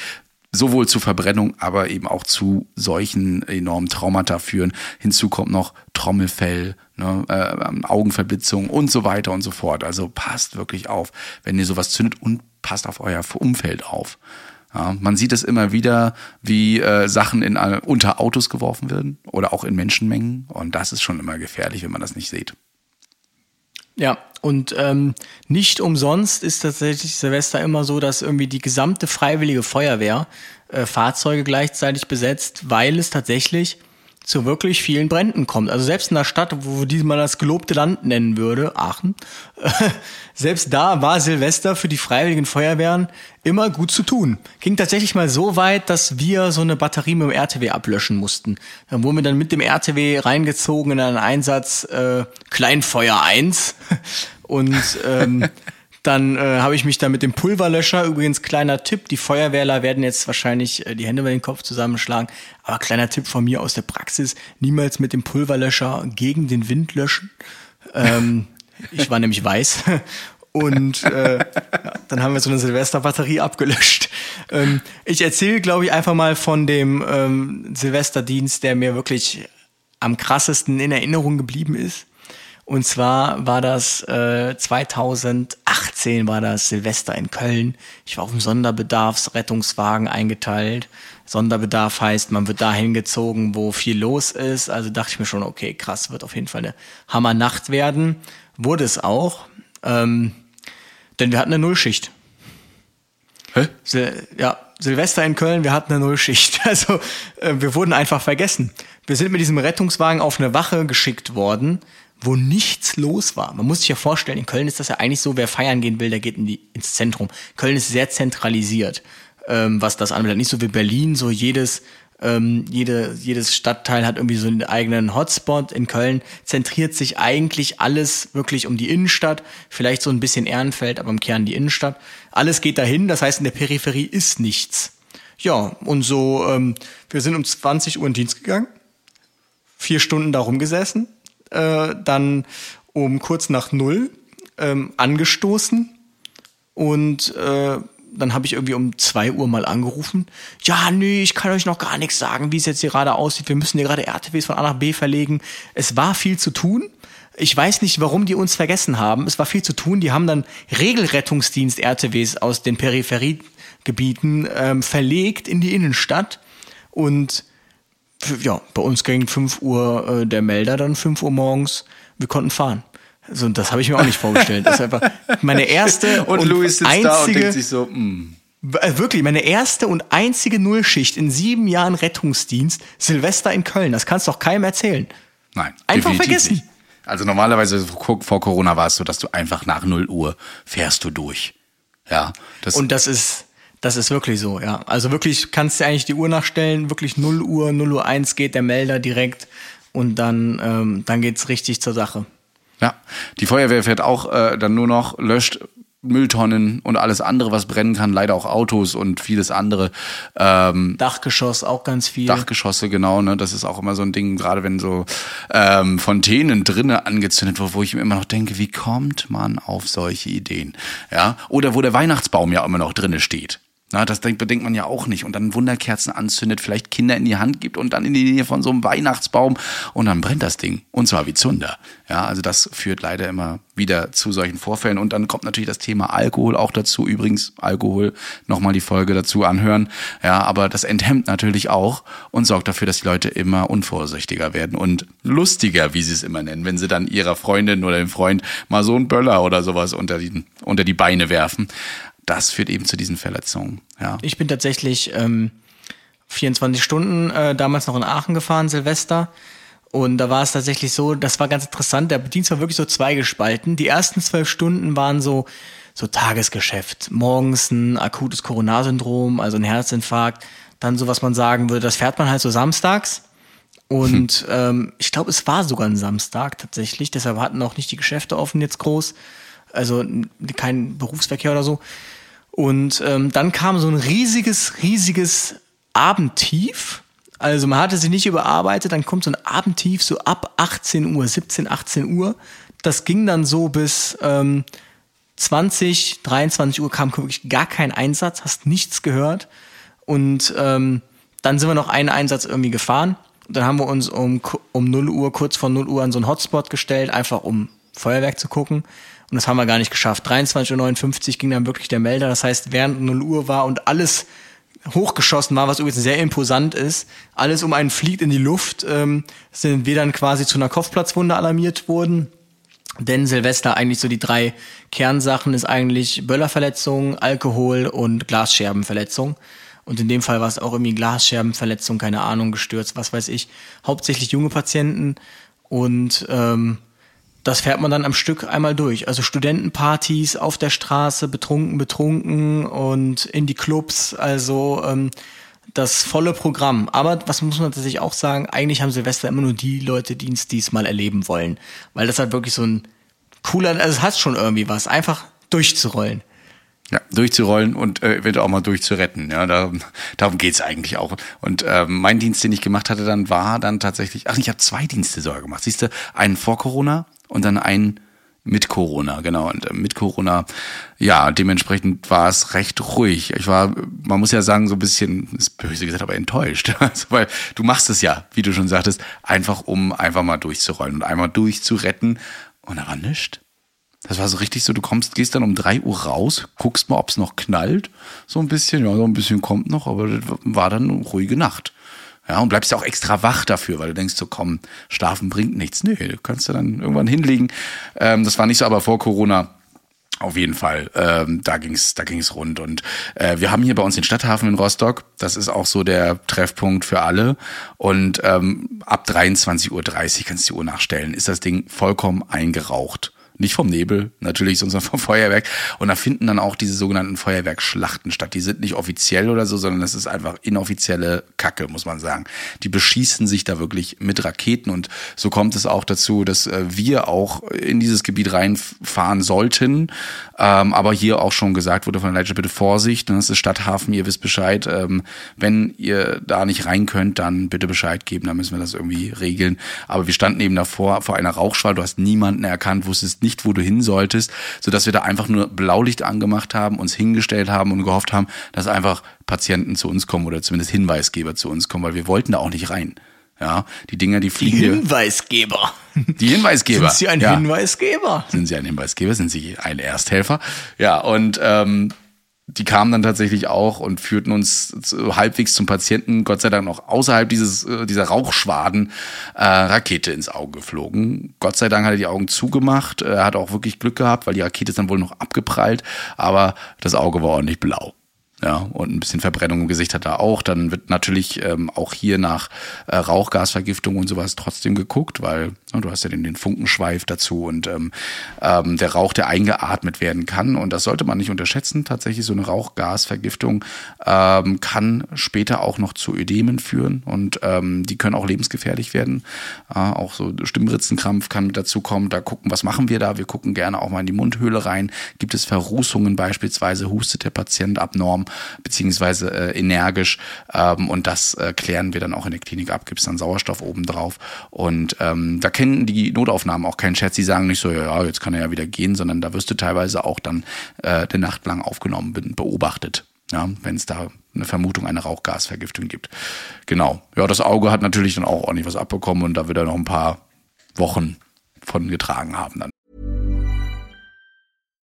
sowohl zu Verbrennung, aber eben auch zu solchen enormen Traumata führen. Hinzu kommt noch Trommelfell, ne, äh, Augenverblitzung und so weiter und so fort. Also passt wirklich auf, wenn ihr sowas zündet und passt auf euer Umfeld auf. Ja, man sieht es immer wieder, wie äh, Sachen in, äh, unter Autos geworfen werden oder auch in Menschenmengen. Und das ist schon immer gefährlich, wenn man das nicht sieht. Ja, und ähm, nicht umsonst ist tatsächlich Silvester immer so, dass irgendwie die gesamte freiwillige Feuerwehr äh, Fahrzeuge gleichzeitig besetzt, weil es tatsächlich zu wirklich vielen Bränden kommt. Also selbst in einer Stadt, wo die man das gelobte Land nennen würde, Aachen, selbst da war Silvester für die freiwilligen Feuerwehren immer gut zu tun. Ging tatsächlich mal so weit, dass wir so eine Batterie mit dem RTW ablöschen mussten. Dann wurden wir dann mit dem RTW reingezogen in einen Einsatz äh, Kleinfeuer 1 und ähm, Dann äh, habe ich mich da mit dem Pulverlöscher, übrigens kleiner Tipp, die Feuerwehrler werden jetzt wahrscheinlich äh, die Hände über den Kopf zusammenschlagen, aber kleiner Tipp von mir aus der Praxis, niemals mit dem Pulverlöscher gegen den Wind löschen. Ähm, ich war nämlich weiß. Und äh, ja, dann haben wir so eine Silvesterbatterie abgelöscht. Ähm, ich erzähle, glaube ich, einfach mal von dem ähm, Silvesterdienst, der mir wirklich am krassesten in Erinnerung geblieben ist. Und zwar war das äh, 2018 war das Silvester in Köln. Ich war auf dem Sonderbedarfsrettungswagen eingeteilt. Sonderbedarf heißt, man wird dahin gezogen, wo viel los ist. Also dachte ich mir schon, okay, krass, wird auf jeden Fall eine Hammernacht werden. Wurde es auch. Ähm, denn wir hatten eine Nullschicht. Hä? Sil ja, Silvester in Köln, wir hatten eine Nullschicht. Also äh, wir wurden einfach vergessen. Wir sind mit diesem Rettungswagen auf eine Wache geschickt worden wo nichts los war. Man muss sich ja vorstellen, in Köln ist das ja eigentlich so, wer feiern gehen will, der geht in die, ins Zentrum. Köln ist sehr zentralisiert, ähm, was das anbelangt. Nicht so wie Berlin, so jedes, ähm, jede, jedes Stadtteil hat irgendwie so einen eigenen Hotspot. In Köln zentriert sich eigentlich alles wirklich um die Innenstadt, vielleicht so ein bisschen Ehrenfeld, aber im Kern die Innenstadt. Alles geht dahin, das heißt, in der Peripherie ist nichts. ja, und so, ähm, wir sind um 20 Uhr in Dienst gegangen, vier Stunden da rumgesessen, äh, dann um kurz nach null ähm, angestoßen und äh, dann habe ich irgendwie um zwei Uhr mal angerufen. Ja, nee, ich kann euch noch gar nichts sagen, wie es jetzt hier gerade aussieht. Wir müssen hier gerade RTWs von A nach B verlegen. Es war viel zu tun. Ich weiß nicht, warum die uns vergessen haben. Es war viel zu tun. Die haben dann Regelrettungsdienst RTWs aus den Peripheriegebieten ähm, verlegt in die Innenstadt. Und ja, bei uns ging 5 Uhr äh, der Melder, dann 5 Uhr morgens. Wir konnten fahren. So, das habe ich mir auch nicht vorgestellt. Das ist einfach meine erste Und, und, Louis sitzt einzige, da und denkt sich so, mm. äh, wirklich meine erste und einzige Nullschicht in sieben Jahren Rettungsdienst, Silvester in Köln. Das kannst du doch keinem erzählen. Nein. Einfach vergessen. Nicht. Also normalerweise vor vor Corona war es so, dass du einfach nach 0 Uhr fährst du durch. Ja. Das, Und das ist, das ist wirklich so, ja. Also wirklich kannst du eigentlich die Uhr nachstellen, wirklich 0 Uhr, 0 Uhr 1 geht der Melder direkt und dann, ähm, dann geht's richtig zur Sache. Ja, die Feuerwehr fährt auch äh, dann nur noch, löscht Mülltonnen und alles andere, was brennen kann, leider auch Autos und vieles andere. Ähm, Dachgeschoss auch ganz viel. Dachgeschosse, genau, ne? Das ist auch immer so ein Ding, gerade wenn so ähm, Fontänen drinnen angezündet wird, wo ich mir immer noch denke, wie kommt man auf solche Ideen? Ja. Oder wo der Weihnachtsbaum ja immer noch drinnen steht. Na, das denkt, bedenkt man ja auch nicht. Und dann Wunderkerzen anzündet, vielleicht Kinder in die Hand gibt und dann in die Nähe von so einem Weihnachtsbaum und dann brennt das Ding. Und zwar wie Zunder. Ja, also das führt leider immer wieder zu solchen Vorfällen. Und dann kommt natürlich das Thema Alkohol auch dazu. Übrigens, Alkohol, nochmal die Folge dazu anhören. Ja, aber das enthemmt natürlich auch und sorgt dafür, dass die Leute immer unvorsichtiger werden und lustiger, wie sie es immer nennen, wenn sie dann ihrer Freundin oder dem Freund mal so einen Böller oder sowas unter die, unter die Beine werfen das führt eben zu diesen Verletzungen. Ja. Ich bin tatsächlich ähm, 24 Stunden äh, damals noch in Aachen gefahren, Silvester. Und da war es tatsächlich so, das war ganz interessant, der Dienst war wirklich so zweigespalten. Die ersten zwölf Stunden waren so, so Tagesgeschäft. Morgens ein akutes Coronarsyndrom, also ein Herzinfarkt. Dann so, was man sagen würde, das fährt man halt so samstags. Und ähm, ich glaube, es war sogar ein Samstag tatsächlich. Deshalb hatten auch nicht die Geschäfte offen jetzt groß. Also kein Berufsverkehr oder so. Und ähm, dann kam so ein riesiges, riesiges Abendtief. Also man hatte sich nicht überarbeitet, dann kommt so ein Abendtief so ab 18 Uhr, 17, 18 Uhr. Das ging dann so bis ähm, 20, 23 Uhr kam wirklich gar kein Einsatz, hast nichts gehört. Und ähm, dann sind wir noch einen Einsatz irgendwie gefahren. Und dann haben wir uns um, um 0 Uhr, kurz vor 0 Uhr an so einen Hotspot gestellt, einfach um Feuerwerk zu gucken. Und das haben wir gar nicht geschafft. 23.59 Uhr ging dann wirklich der Melder. Das heißt, während 0 Uhr war und alles hochgeschossen war, was übrigens sehr imposant ist, alles um einen fliegt in die Luft, ähm, sind wir dann quasi zu einer Kopfplatzwunde alarmiert worden. Denn Silvester eigentlich so die drei Kernsachen ist eigentlich Böllerverletzung, Alkohol und Glasscherbenverletzung. Und in dem Fall war es auch irgendwie Glasscherbenverletzung, keine Ahnung, gestürzt, was weiß ich. Hauptsächlich junge Patienten und ähm, das fährt man dann am Stück einmal durch. Also Studentenpartys auf der Straße, betrunken, betrunken und in die Clubs, also ähm, das volle Programm. Aber was muss man tatsächlich auch sagen, eigentlich haben Silvester immer nur die Leute Dienst, die es mal erleben wollen. Weil das halt wirklich so ein cooler, also es hat schon irgendwie was, einfach durchzurollen. Ja, durchzurollen und äh, eventuell auch mal durchzuretten. Ja, darum, darum geht's eigentlich auch. Und ähm, mein Dienst, den ich gemacht hatte, dann war dann tatsächlich, ach, ich habe zwei Dienste sogar gemacht. Siehst du, einen vor Corona und dann einen mit Corona, genau. Und äh, mit Corona, ja, dementsprechend war es recht ruhig. Ich war, man muss ja sagen, so ein bisschen, ist böse gesagt, aber enttäuscht. Also, weil du machst es ja, wie du schon sagtest, einfach um einfach mal durchzurollen und einmal durchzuretten. Und da war nichts. Das war so richtig so, du kommst, gehst dann um drei Uhr raus, guckst mal, ob es noch knallt. So ein bisschen, ja, so ein bisschen kommt noch, aber das war dann eine ruhige Nacht. Ja, und bleibst ja auch extra wach dafür, weil du denkst so, komm, schlafen bringt nichts. Nee, du kannst du dann irgendwann hinlegen. Ähm, das war nicht so, aber vor Corona auf jeden Fall, ähm, da ging's, da ging's rund. Und äh, wir haben hier bei uns den Stadthafen in Rostock. Das ist auch so der Treffpunkt für alle. Und ähm, ab 23.30 Uhr kannst du die Uhr nachstellen, ist das Ding vollkommen eingeraucht. Nicht vom Nebel, natürlich, sondern vom Feuerwerk. Und da finden dann auch diese sogenannten Feuerwerkschlachten statt. Die sind nicht offiziell oder so, sondern es ist einfach inoffizielle Kacke, muss man sagen. Die beschießen sich da wirklich mit Raketen und so kommt es auch dazu, dass äh, wir auch in dieses Gebiet reinfahren sollten. Ähm, aber hier auch schon gesagt wurde von der Leiter, bitte Vorsicht, das ist Stadthafen, ihr wisst Bescheid. Ähm, wenn ihr da nicht rein könnt, dann bitte Bescheid geben, dann müssen wir das irgendwie regeln. Aber wir standen eben davor vor einer Rauchschwall, du hast niemanden erkannt, wusstest nicht, wo du hin solltest, sodass wir da einfach nur Blaulicht angemacht haben, uns hingestellt haben und gehofft haben, dass einfach Patienten zu uns kommen oder zumindest Hinweisgeber zu uns kommen, weil wir wollten da auch nicht rein. Ja, die Dinger, die fliegen. Die Hinweisgeber. Die Hinweisgeber. Sind Sie ein ja. Hinweisgeber? Sind Sie ein Hinweisgeber? Sind Sie ein Ersthelfer? Ja, und ähm, die kamen dann tatsächlich auch und führten uns zu, halbwegs zum Patienten, Gott sei Dank noch außerhalb dieses, äh, dieser Rauchschwaden, äh, Rakete ins Auge geflogen. Gott sei Dank hat er die Augen zugemacht. Er hat auch wirklich Glück gehabt, weil die Rakete ist dann wohl noch abgeprallt, aber das Auge war ordentlich blau. Ja, und ein bisschen Verbrennung im Gesicht hat er auch. Dann wird natürlich ähm, auch hier nach äh, Rauchgasvergiftung und sowas trotzdem geguckt, weil ja, du hast ja den, den Funkenschweif dazu und ähm, ähm, der Rauch, der eingeatmet werden kann. Und das sollte man nicht unterschätzen. Tatsächlich so eine Rauchgasvergiftung ähm, kann später auch noch zu Ödemen führen und ähm, die können auch lebensgefährlich werden. Äh, auch so Stimmritzenkrampf kann mit dazu kommen. Da gucken, was machen wir da? Wir gucken gerne auch mal in die Mundhöhle rein. Gibt es Verrußungen beispielsweise? Hustet der Patient abnorm? Beziehungsweise äh, energisch. Ähm, und das äh, klären wir dann auch in der Klinik ab, gibt es dann Sauerstoff obendrauf. Und ähm, da kennen die Notaufnahmen auch keinen Scherz. Die sagen nicht so, ja, jetzt kann er ja wieder gehen, sondern da wirst du teilweise auch dann äh, eine Nacht lang aufgenommen, beobachtet. Ja, wenn es da eine Vermutung einer Rauchgasvergiftung gibt. Genau. Ja, das Auge hat natürlich dann auch ordentlich was abbekommen und da wird er noch ein paar Wochen von getragen haben dann.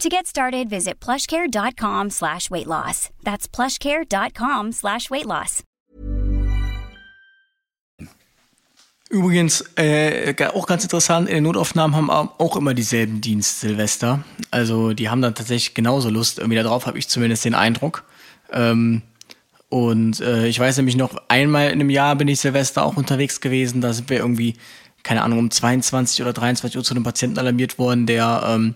To get started, visit plushcare.com slash weight loss. That's plushcare.com slash weight loss. Übrigens, äh, auch ganz interessant, in Notaufnahmen haben auch immer dieselben Dienst Silvester. Also die haben dann tatsächlich genauso Lust. Irgendwie darauf habe ich zumindest den Eindruck. Ähm, und äh, ich weiß nämlich noch, einmal in einem Jahr bin ich Silvester auch unterwegs gewesen. Da sind wir irgendwie, keine Ahnung, um 22 oder 23 Uhr zu einem Patienten alarmiert worden, der ähm,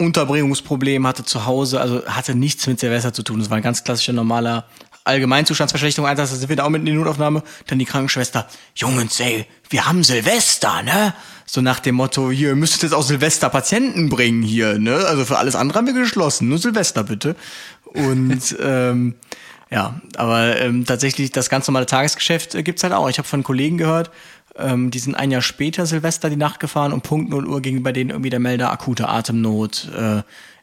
Unterbringungsproblem hatte zu Hause, also hatte nichts mit Silvester zu tun. Das war ein ganz klassischer normaler Allgemeinzustandsverschlechterung. Einsatz, sind wir da auch mit in die Notaufnahme. Dann die Krankenschwester, Jungs, ey, wir haben Silvester, ne? So nach dem Motto, hier, ihr müsstet jetzt auch Silvester Patienten bringen hier, ne? Also für alles andere haben wir geschlossen, nur Silvester bitte. Und ähm, ja, aber ähm, tatsächlich das ganz normale Tagesgeschäft äh, gibt's halt auch. Ich habe von Kollegen gehört, ähm, die sind ein Jahr später Silvester die Nacht gefahren und Punkt 0 Uhr ging bei denen irgendwie der Melder akute Atemnot, äh,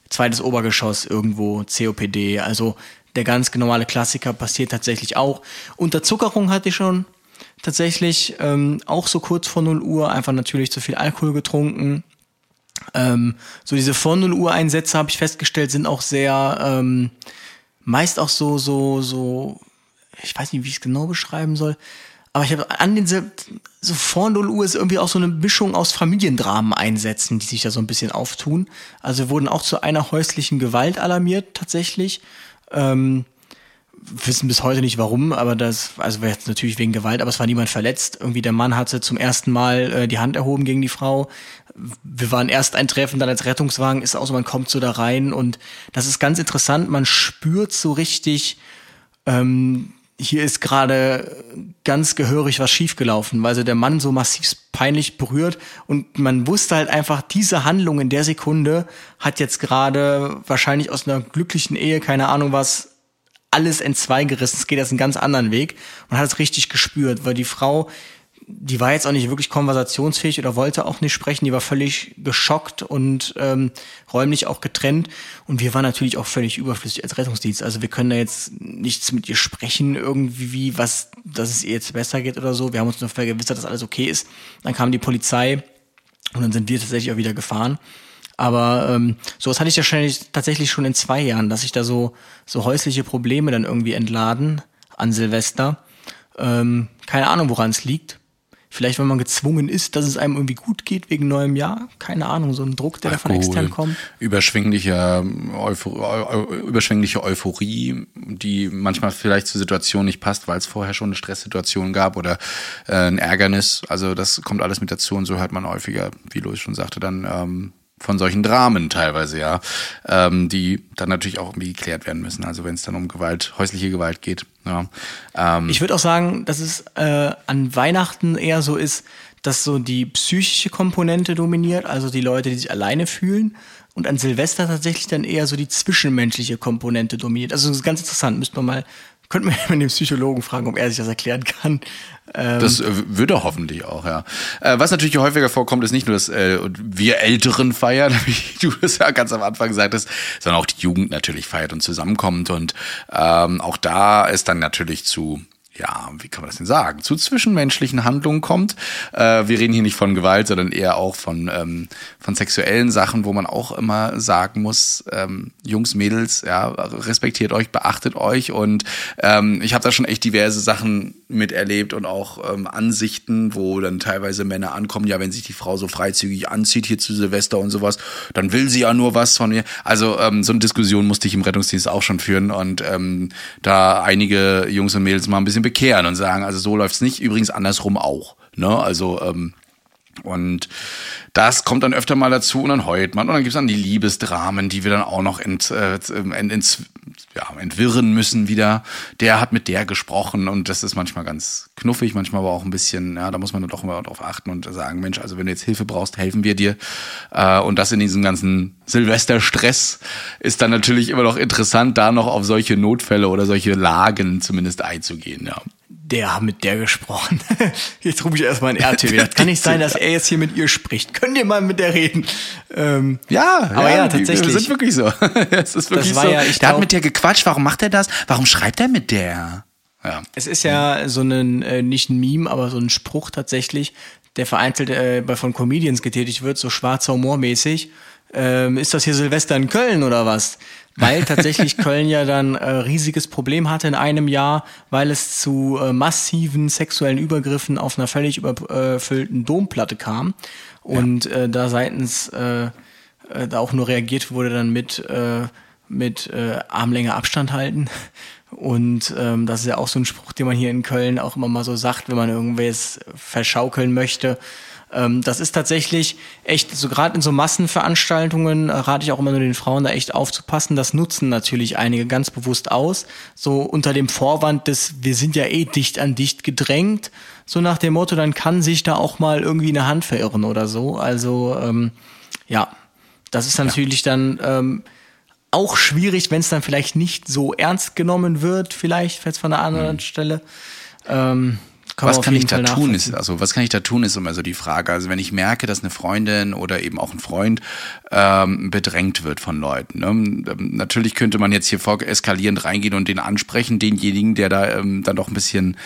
zweites Obergeschoss irgendwo, COPD. Also der ganz normale Klassiker passiert tatsächlich auch. Unterzuckerung hatte ich schon tatsächlich ähm, auch so kurz vor 0 Uhr, einfach natürlich zu viel Alkohol getrunken. Ähm, so diese vor 0 Uhr Einsätze habe ich festgestellt, sind auch sehr ähm, meist auch so, so, so, ich weiß nicht, wie ich es genau beschreiben soll, aber ich habe an den so vor 0 Uhr ist irgendwie auch so eine Mischung aus Familiendramen einsetzen, die sich da so ein bisschen auftun. Also wir wurden auch zu einer häuslichen Gewalt alarmiert tatsächlich. Ähm, wissen bis heute nicht warum, aber das, also wäre jetzt natürlich wegen Gewalt, aber es war niemand verletzt. Irgendwie der Mann hatte zum ersten Mal äh, die Hand erhoben gegen die Frau. Wir waren erst ein Treffen, dann als Rettungswagen ist auch so, man kommt so da rein und das ist ganz interessant. Man spürt so richtig, ähm, hier ist gerade ganz gehörig was schiefgelaufen, weil so der Mann so massiv peinlich berührt und man wusste halt einfach, diese Handlung in der Sekunde hat jetzt gerade wahrscheinlich aus einer glücklichen Ehe, keine Ahnung was, alles entzwei gerissen. Es geht jetzt einen ganz anderen Weg. Man hat es richtig gespürt, weil die Frau die war jetzt auch nicht wirklich konversationsfähig oder wollte auch nicht sprechen. Die war völlig geschockt und ähm, räumlich auch getrennt. Und wir waren natürlich auch völlig überflüssig als Rettungsdienst. Also wir können da jetzt nichts mit ihr sprechen, irgendwie, was, dass es ihr jetzt besser geht oder so. Wir haben uns nur vergewissert, dass alles okay ist. Dann kam die Polizei und dann sind wir tatsächlich auch wieder gefahren. Aber ähm, sowas hatte ich wahrscheinlich tatsächlich schon in zwei Jahren, dass sich da so, so häusliche Probleme dann irgendwie entladen an Silvester. Ähm, keine Ahnung, woran es liegt. Vielleicht, wenn man gezwungen ist, dass es einem irgendwie gut geht wegen neuem Jahr. Keine Ahnung, so ein Druck, der da von extern kommt. Überschwängliche, Euphor überschwängliche Euphorie, die manchmal vielleicht zur Situation nicht passt, weil es vorher schon eine Stresssituation gab oder äh, ein Ärgernis. Also das kommt alles mit dazu und so hört man häufiger, wie Louis schon sagte, dann ähm, von solchen Dramen teilweise, ja, ähm, die dann natürlich auch irgendwie geklärt werden müssen. Also wenn es dann um Gewalt, häusliche Gewalt geht. Ja. Ähm, ich würde auch sagen, dass es äh, an Weihnachten eher so ist, dass so die psychische Komponente dominiert, also die Leute, die sich alleine fühlen. Und an Silvester tatsächlich dann eher so die zwischenmenschliche Komponente dominiert. Also das ist ganz interessant, müsste man mal Könnten wir mit dem Psychologen fragen, ob er sich das erklären kann. Ähm das äh, würde hoffentlich auch, ja. Äh, was natürlich häufiger vorkommt, ist nicht nur, dass äh, wir Älteren feiern, wie du das ja ganz am Anfang sagtest, sondern auch die Jugend natürlich feiert und zusammenkommt. Und ähm, auch da ist dann natürlich zu ja, wie kann man das denn sagen, zu zwischenmenschlichen Handlungen kommt. Äh, wir reden hier nicht von Gewalt, sondern eher auch von, ähm, von sexuellen Sachen, wo man auch immer sagen muss, ähm, Jungs, Mädels, ja, respektiert euch, beachtet euch. Und ähm, ich habe da schon echt diverse Sachen miterlebt und auch ähm, Ansichten, wo dann teilweise Männer ankommen, ja, wenn sich die Frau so freizügig anzieht hier zu Silvester und sowas, dann will sie ja nur was von mir. Also ähm, so eine Diskussion musste ich im Rettungsdienst auch schon führen und ähm, da einige Jungs und Mädels mal ein bisschen bekehren und sagen, also so läuft's nicht, übrigens andersrum auch. Ne? Also ähm, und das kommt dann öfter mal dazu und dann heult man. Und dann gibt's dann die Liebesdramen, die wir dann auch noch ent, äh, ent, ent, ja, entwirren müssen wieder. Der hat mit der gesprochen und das ist manchmal ganz knuffig, manchmal aber auch ein bisschen, ja, da muss man doch immer drauf achten und sagen, Mensch, also wenn du jetzt Hilfe brauchst, helfen wir dir. Äh, und das in diesem ganzen Silvesterstress ist dann natürlich immer noch interessant, da noch auf solche Notfälle oder solche Lagen zumindest einzugehen, ja der hat mit der gesprochen. Jetzt rufe ich erstmal ein RTW. Das kann nicht sein, dass er jetzt hier mit ihr spricht. Könnt ihr mal mit der reden? Ähm, ja, aber ja, ja tatsächlich. Das ist wirklich so. Es ist wirklich das war so. Ja, ich der hat mit der gequatscht. Warum macht er das? Warum schreibt er mit der? Ja. Es ist ja so ein, äh, nicht ein Meme, aber so ein Spruch tatsächlich, der vereinzelt äh, von Comedians getätigt wird, so schwarzer Humor mäßig. Ähm, ist das hier Silvester in Köln oder was? Weil tatsächlich Köln ja dann äh, riesiges Problem hatte in einem Jahr, weil es zu äh, massiven sexuellen Übergriffen auf einer völlig überfüllten Domplatte kam und ja. äh, da seitens äh, äh, da auch nur reagiert wurde dann mit äh, mit äh, Armlänge Abstand halten. Und ähm, das ist ja auch so ein Spruch, den man hier in Köln auch immer mal so sagt, wenn man irgendwas verschaukeln möchte. Ähm, das ist tatsächlich echt, so gerade in so Massenveranstaltungen äh, rate ich auch immer nur den Frauen da echt aufzupassen. Das nutzen natürlich einige ganz bewusst aus. So unter dem Vorwand des, wir sind ja eh dicht an dicht gedrängt. So nach dem Motto, dann kann sich da auch mal irgendwie eine Hand verirren oder so. Also ähm, ja, das ist natürlich ja. dann ähm, auch schwierig, wenn es dann vielleicht nicht so ernst genommen wird, vielleicht jetzt von einer anderen mhm. Stelle. Ähm, kann was kann ich da tun? Ist, also was kann ich da tun, ist immer so die Frage. Also wenn ich merke, dass eine Freundin oder eben auch ein Freund ähm, bedrängt wird von Leuten. Ne? Ähm, natürlich könnte man jetzt hier vor eskalierend reingehen und den ansprechen, denjenigen, der da ähm, dann doch ein bisschen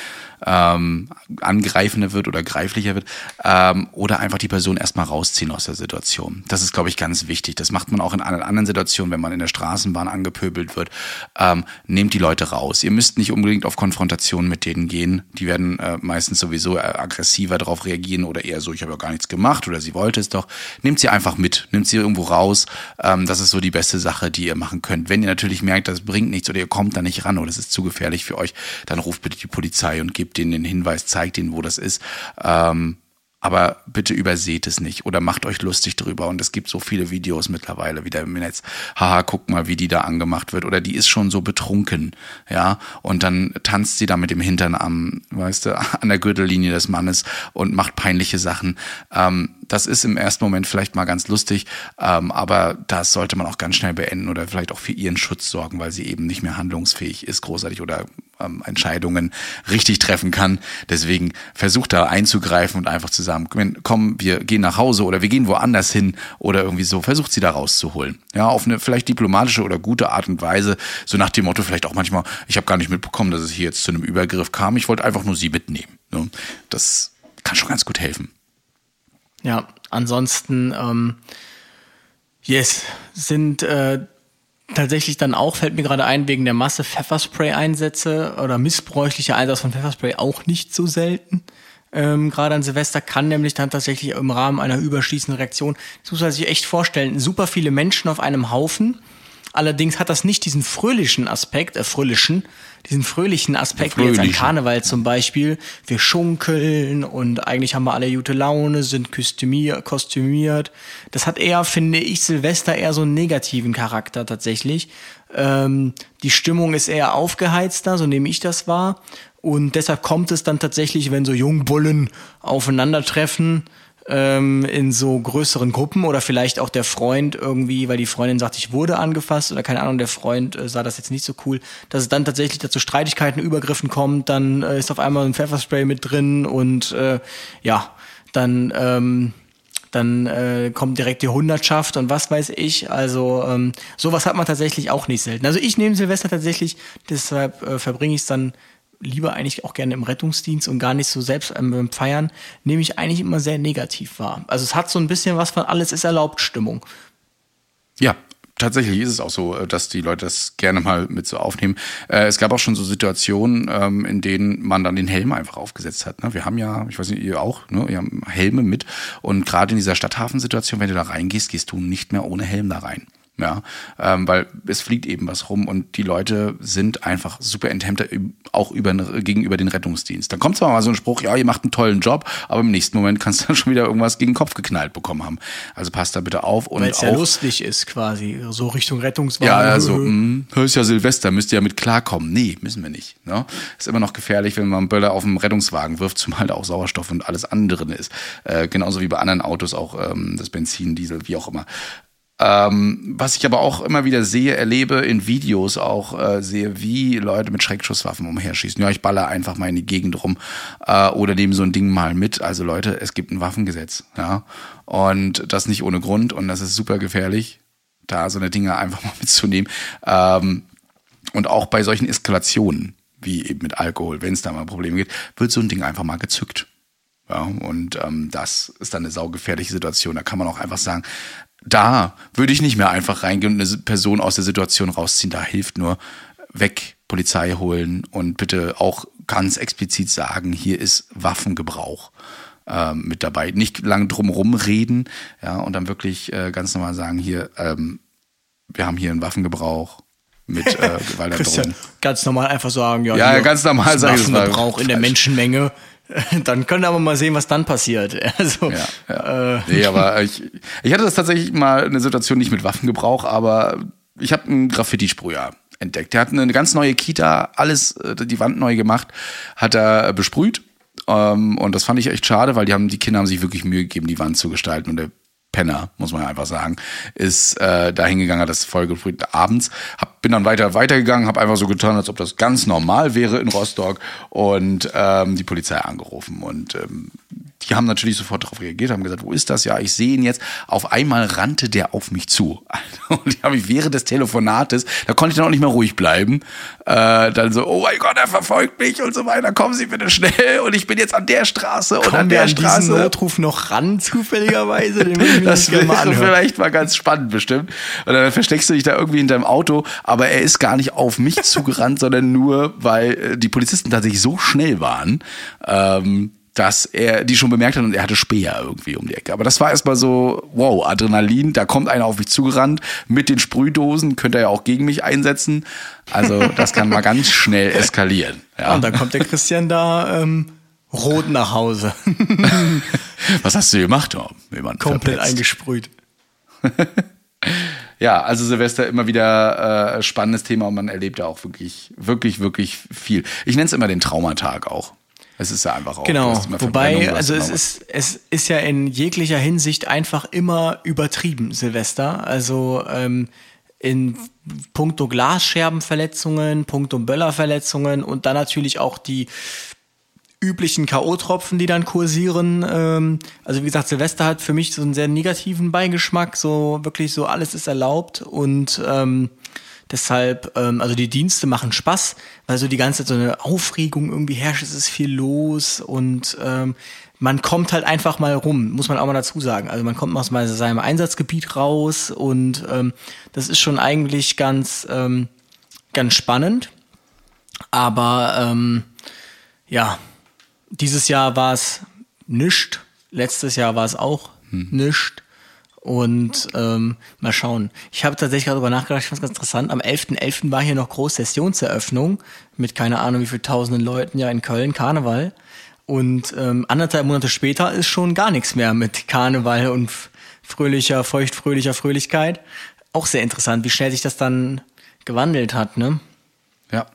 ähm, angreifender wird oder greiflicher wird, ähm, oder einfach die Person erstmal rausziehen aus der Situation. Das ist, glaube ich, ganz wichtig. Das macht man auch in anderen Situationen, wenn man in der Straßenbahn angepöbelt wird. Ähm, nehmt die Leute raus. Ihr müsst nicht unbedingt auf Konfrontation mit denen gehen. Die werden äh, meistens sowieso äh, aggressiver darauf reagieren oder eher so, ich habe ja gar nichts gemacht oder sie wollte es doch. Nehmt sie einfach mit, nehmt sie irgendwo raus. Ähm, das ist so die beste Sache, die ihr machen könnt. Wenn ihr natürlich merkt, das bringt nichts oder ihr kommt da nicht ran oder es ist zu gefährlich für euch, dann ruft bitte die Polizei und gebt gibt ihnen den Hinweis, zeigt ihnen, wo das ist. Ähm, aber bitte überseht es nicht oder macht euch lustig drüber. Und es gibt so viele Videos mittlerweile wieder im Netz. Haha, guck mal, wie die da angemacht wird. Oder die ist schon so betrunken, ja. Und dann tanzt sie da mit dem Hintern am, weißt du, an der Gürtellinie des Mannes und macht peinliche Sachen. Ähm, das ist im ersten Moment vielleicht mal ganz lustig, ähm, aber das sollte man auch ganz schnell beenden oder vielleicht auch für ihren Schutz sorgen, weil sie eben nicht mehr handlungsfähig ist, großartig oder ähm, Entscheidungen richtig treffen kann. Deswegen versucht da einzugreifen und einfach zu sagen, komm, wir gehen nach Hause oder wir gehen woanders hin oder irgendwie so. Versucht sie da rauszuholen. Ja, auf eine vielleicht diplomatische oder gute Art und Weise. So nach dem Motto vielleicht auch manchmal, ich habe gar nicht mitbekommen, dass es hier jetzt zu einem Übergriff kam. Ich wollte einfach nur sie mitnehmen. Ne? Das kann schon ganz gut helfen. Ja, ansonsten, ähm, Yes, sind äh, tatsächlich dann auch, fällt mir gerade ein, wegen der Masse Pfefferspray-Einsätze oder missbräuchlicher Einsatz von Pfefferspray auch nicht so selten. Ähm, gerade an Silvester kann nämlich dann tatsächlich im Rahmen einer überschießenden Reaktion, das muss man sich echt vorstellen, super viele Menschen auf einem Haufen. Allerdings hat das nicht diesen fröhlichen Aspekt, äh, fröhlichen, diesen fröhlichen Aspekt, wie jetzt ein Karneval zum Beispiel. Wir schunkeln und eigentlich haben wir alle gute Laune, sind kostümier, kostümiert. Das hat eher, finde ich, Silvester eher so einen negativen Charakter tatsächlich. Ähm, die Stimmung ist eher aufgeheizter, so nehme ich das wahr. Und deshalb kommt es dann tatsächlich, wenn so Jungbullen aufeinandertreffen, ähm, in so größeren Gruppen oder vielleicht auch der Freund irgendwie, weil die Freundin sagt, ich wurde angefasst oder keine Ahnung, der Freund äh, sah das jetzt nicht so cool, dass es dann tatsächlich dazu Streitigkeiten, Übergriffen kommt, dann äh, ist auf einmal ein Pfefferspray mit drin und äh, ja, dann ähm, dann äh, kommt direkt die Hundertschaft und was weiß ich. Also ähm, sowas hat man tatsächlich auch nicht selten. Also ich nehme Silvester tatsächlich, deshalb äh, verbringe ich es dann lieber eigentlich auch gerne im Rettungsdienst und gar nicht so selbst beim Feiern, nehme ich eigentlich immer sehr negativ wahr. Also es hat so ein bisschen was von alles ist erlaubt Stimmung. Ja, tatsächlich ist es auch so, dass die Leute das gerne mal mit so aufnehmen. Äh, es gab auch schon so Situationen, ähm, in denen man dann den Helm einfach aufgesetzt hat. Ne? Wir haben ja, ich weiß nicht, ihr auch, ne? ihr habt Helme mit. Und gerade in dieser Stadthafensituation, wenn du da reingehst, gehst du nicht mehr ohne Helm da rein. Ja, ähm, weil es fliegt eben was rum und die Leute sind einfach super enthemmter auch über, gegenüber den Rettungsdienst. Dann kommt zwar mal so ein Spruch, ja, ihr macht einen tollen Job, aber im nächsten Moment kannst du dann schon wieder irgendwas gegen den Kopf geknallt bekommen haben. Also passt da bitte auf und Weil es ja lustig ist quasi, so Richtung Rettungswagen. Ja, also, mh, ist ja Silvester, müsst ihr ja mit klarkommen. Nee, müssen wir nicht. Ne? Ist immer noch gefährlich, wenn man einen Böller auf dem Rettungswagen wirft, zumal da auch Sauerstoff und alles andere ist. Äh, genauso wie bei anderen Autos auch ähm, das Benzin, Diesel, wie auch immer. Ähm, was ich aber auch immer wieder sehe, erlebe in Videos auch, äh, sehe, wie Leute mit Schreckschusswaffen umherschießen. Ja, ich baller einfach mal in die Gegend rum äh, oder nehme so ein Ding mal mit. Also Leute, es gibt ein Waffengesetz, ja. Und das nicht ohne Grund und das ist super gefährlich, da so eine Dinge einfach mal mitzunehmen. Ähm, und auch bei solchen Eskalationen, wie eben mit Alkohol, wenn es da mal Probleme gibt, wird so ein Ding einfach mal gezückt. Ja, und ähm, das ist dann eine saugefährliche Situation. Da kann man auch einfach sagen, da würde ich nicht mehr einfach reingehen und eine Person aus der Situation rausziehen. Da hilft nur weg, Polizei holen und bitte auch ganz explizit sagen, hier ist Waffengebrauch ähm, mit dabei. Nicht lang drumherum reden, ja, und dann wirklich äh, ganz normal sagen, hier, ähm, wir haben hier einen Waffengebrauch mit äh, Gewaltandrohung. ganz normal einfach sagen, ja, ja ganz normal sagen. Waffengebrauch in der Menschenmenge. Dann können wir aber mal sehen, was dann passiert. Also, ja, ja. Äh. Nee, aber ich, ich hatte das tatsächlich mal eine Situation nicht mit Waffengebrauch, aber ich habe einen Graffiti-Sprüher entdeckt. Der hat eine ganz neue Kita, alles, äh, die Wand neu gemacht, hat er besprüht. Ähm, und das fand ich echt schade, weil die haben, die Kinder haben sich wirklich Mühe gegeben, die Wand zu gestalten. Und der Penner, muss man einfach sagen, ist äh, da hingegangen, hat das voll gefrüht abends. Hab, bin dann weiter weitergegangen, habe einfach so getan, als ob das ganz normal wäre in Rostock und ähm, die Polizei angerufen. Und ähm, die haben natürlich sofort darauf reagiert, haben gesagt, wo ist das? Ja, ich sehe ihn jetzt. Auf einmal rannte der auf mich zu. Und die habe ich während des Telefonates, da konnte ich dann auch nicht mehr ruhig bleiben. Äh, dann so, oh mein Gott, er verfolgt mich und so weiter. Kommen Sie bitte schnell. Und ich bin jetzt an der Straße und an der an Straße. Notruf noch ran, zufälligerweise. das wäre vielleicht mal ganz spannend bestimmt. Und dann versteckst du dich da irgendwie in deinem Auto, aber er ist gar nicht auf mich zugerannt, sondern nur, weil äh, die Polizisten tatsächlich so schnell waren. Ähm, dass er die schon bemerkt hat und er hatte Speer irgendwie um die Ecke. Aber das war erstmal so, wow, Adrenalin, da kommt einer auf mich zugerannt mit den Sprühdosen, könnte er ja auch gegen mich einsetzen. Also das kann mal ganz schnell eskalieren. Ja. Und dann kommt der Christian da ähm, rot nach Hause. Was hast du gemacht, Tom? Komplett verpetzt. eingesprüht. ja, also Silvester immer wieder äh, spannendes Thema und man erlebt da auch wirklich, wirklich, wirklich viel. Ich nenne es immer den Traumatag auch. Es ist ja einfach auch. Genau. Wobei, also es ist, es ist ja in jeglicher Hinsicht einfach immer übertrieben, Silvester. Also ähm, in puncto Glasscherbenverletzungen, puncto Böllerverletzungen und dann natürlich auch die üblichen K.O.-Tropfen, die dann kursieren. Ähm, also wie gesagt, Silvester hat für mich so einen sehr negativen Beigeschmack, so wirklich so alles ist erlaubt und ähm, Deshalb, ähm, also die Dienste machen Spaß, weil so die ganze Zeit so eine Aufregung irgendwie herrscht, es ist viel los und ähm, man kommt halt einfach mal rum, muss man auch mal dazu sagen. Also man kommt aus seinem Einsatzgebiet raus und ähm, das ist schon eigentlich ganz, ähm, ganz spannend. Aber ähm, ja, dieses Jahr war es nischt, letztes Jahr war es auch hm. nischt. Und ähm, mal schauen. Ich habe tatsächlich gerade darüber nachgedacht, ich fand es ganz interessant. Am 11.11. .11. war hier noch Großsessionseröffnung mit keine Ahnung wie viel tausenden Leuten ja in Köln, Karneval. Und ähm, anderthalb Monate später ist schon gar nichts mehr mit Karneval und fröhlicher, feuchtfröhlicher Fröhlichkeit. Auch sehr interessant, wie schnell sich das dann gewandelt hat, ne? Ja.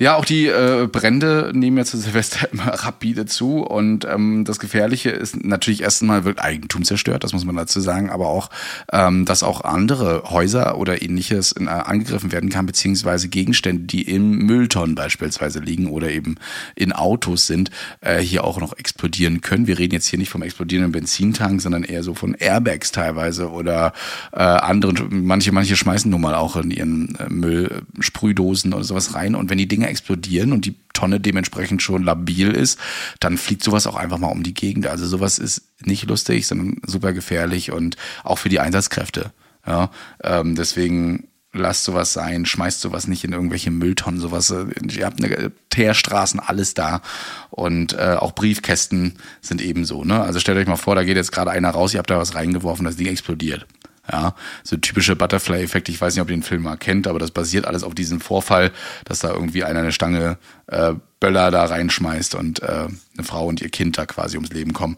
Ja, auch die äh, Brände nehmen ja zu Silvester immer rapide zu und ähm, das Gefährliche ist natürlich erstmal wird Eigentum zerstört, das muss man dazu sagen, aber auch, ähm, dass auch andere Häuser oder ähnliches in, äh, angegriffen werden kann, beziehungsweise Gegenstände, die im Mülltonnen beispielsweise liegen oder eben in Autos sind, äh, hier auch noch explodieren können. Wir reden jetzt hier nicht vom explodierenden Benzintank, sondern eher so von Airbags teilweise oder äh, anderen, manche, manche schmeißen nun mal auch in ihren äh, Müllsprühdosen oder sowas rein und wenn die Dinge explodieren und die Tonne dementsprechend schon labil ist, dann fliegt sowas auch einfach mal um die Gegend. Also sowas ist nicht lustig, sondern super gefährlich und auch für die Einsatzkräfte. Ja, ähm, deswegen lasst sowas sein, schmeißt sowas nicht in irgendwelche Mülltonnen, sowas. Äh, ihr habt eine Teerstraßen, alles da. Und äh, auch Briefkästen sind ebenso. Ne? Also stellt euch mal vor, da geht jetzt gerade einer raus, ihr habt da was reingeworfen, das Ding explodiert. Ja, so typische Butterfly-Effekt. Ich weiß nicht, ob ihr den Film mal kennt, aber das basiert alles auf diesem Vorfall, dass da irgendwie einer eine Stange äh, Böller da reinschmeißt und äh, eine Frau und ihr Kind da quasi ums Leben kommen.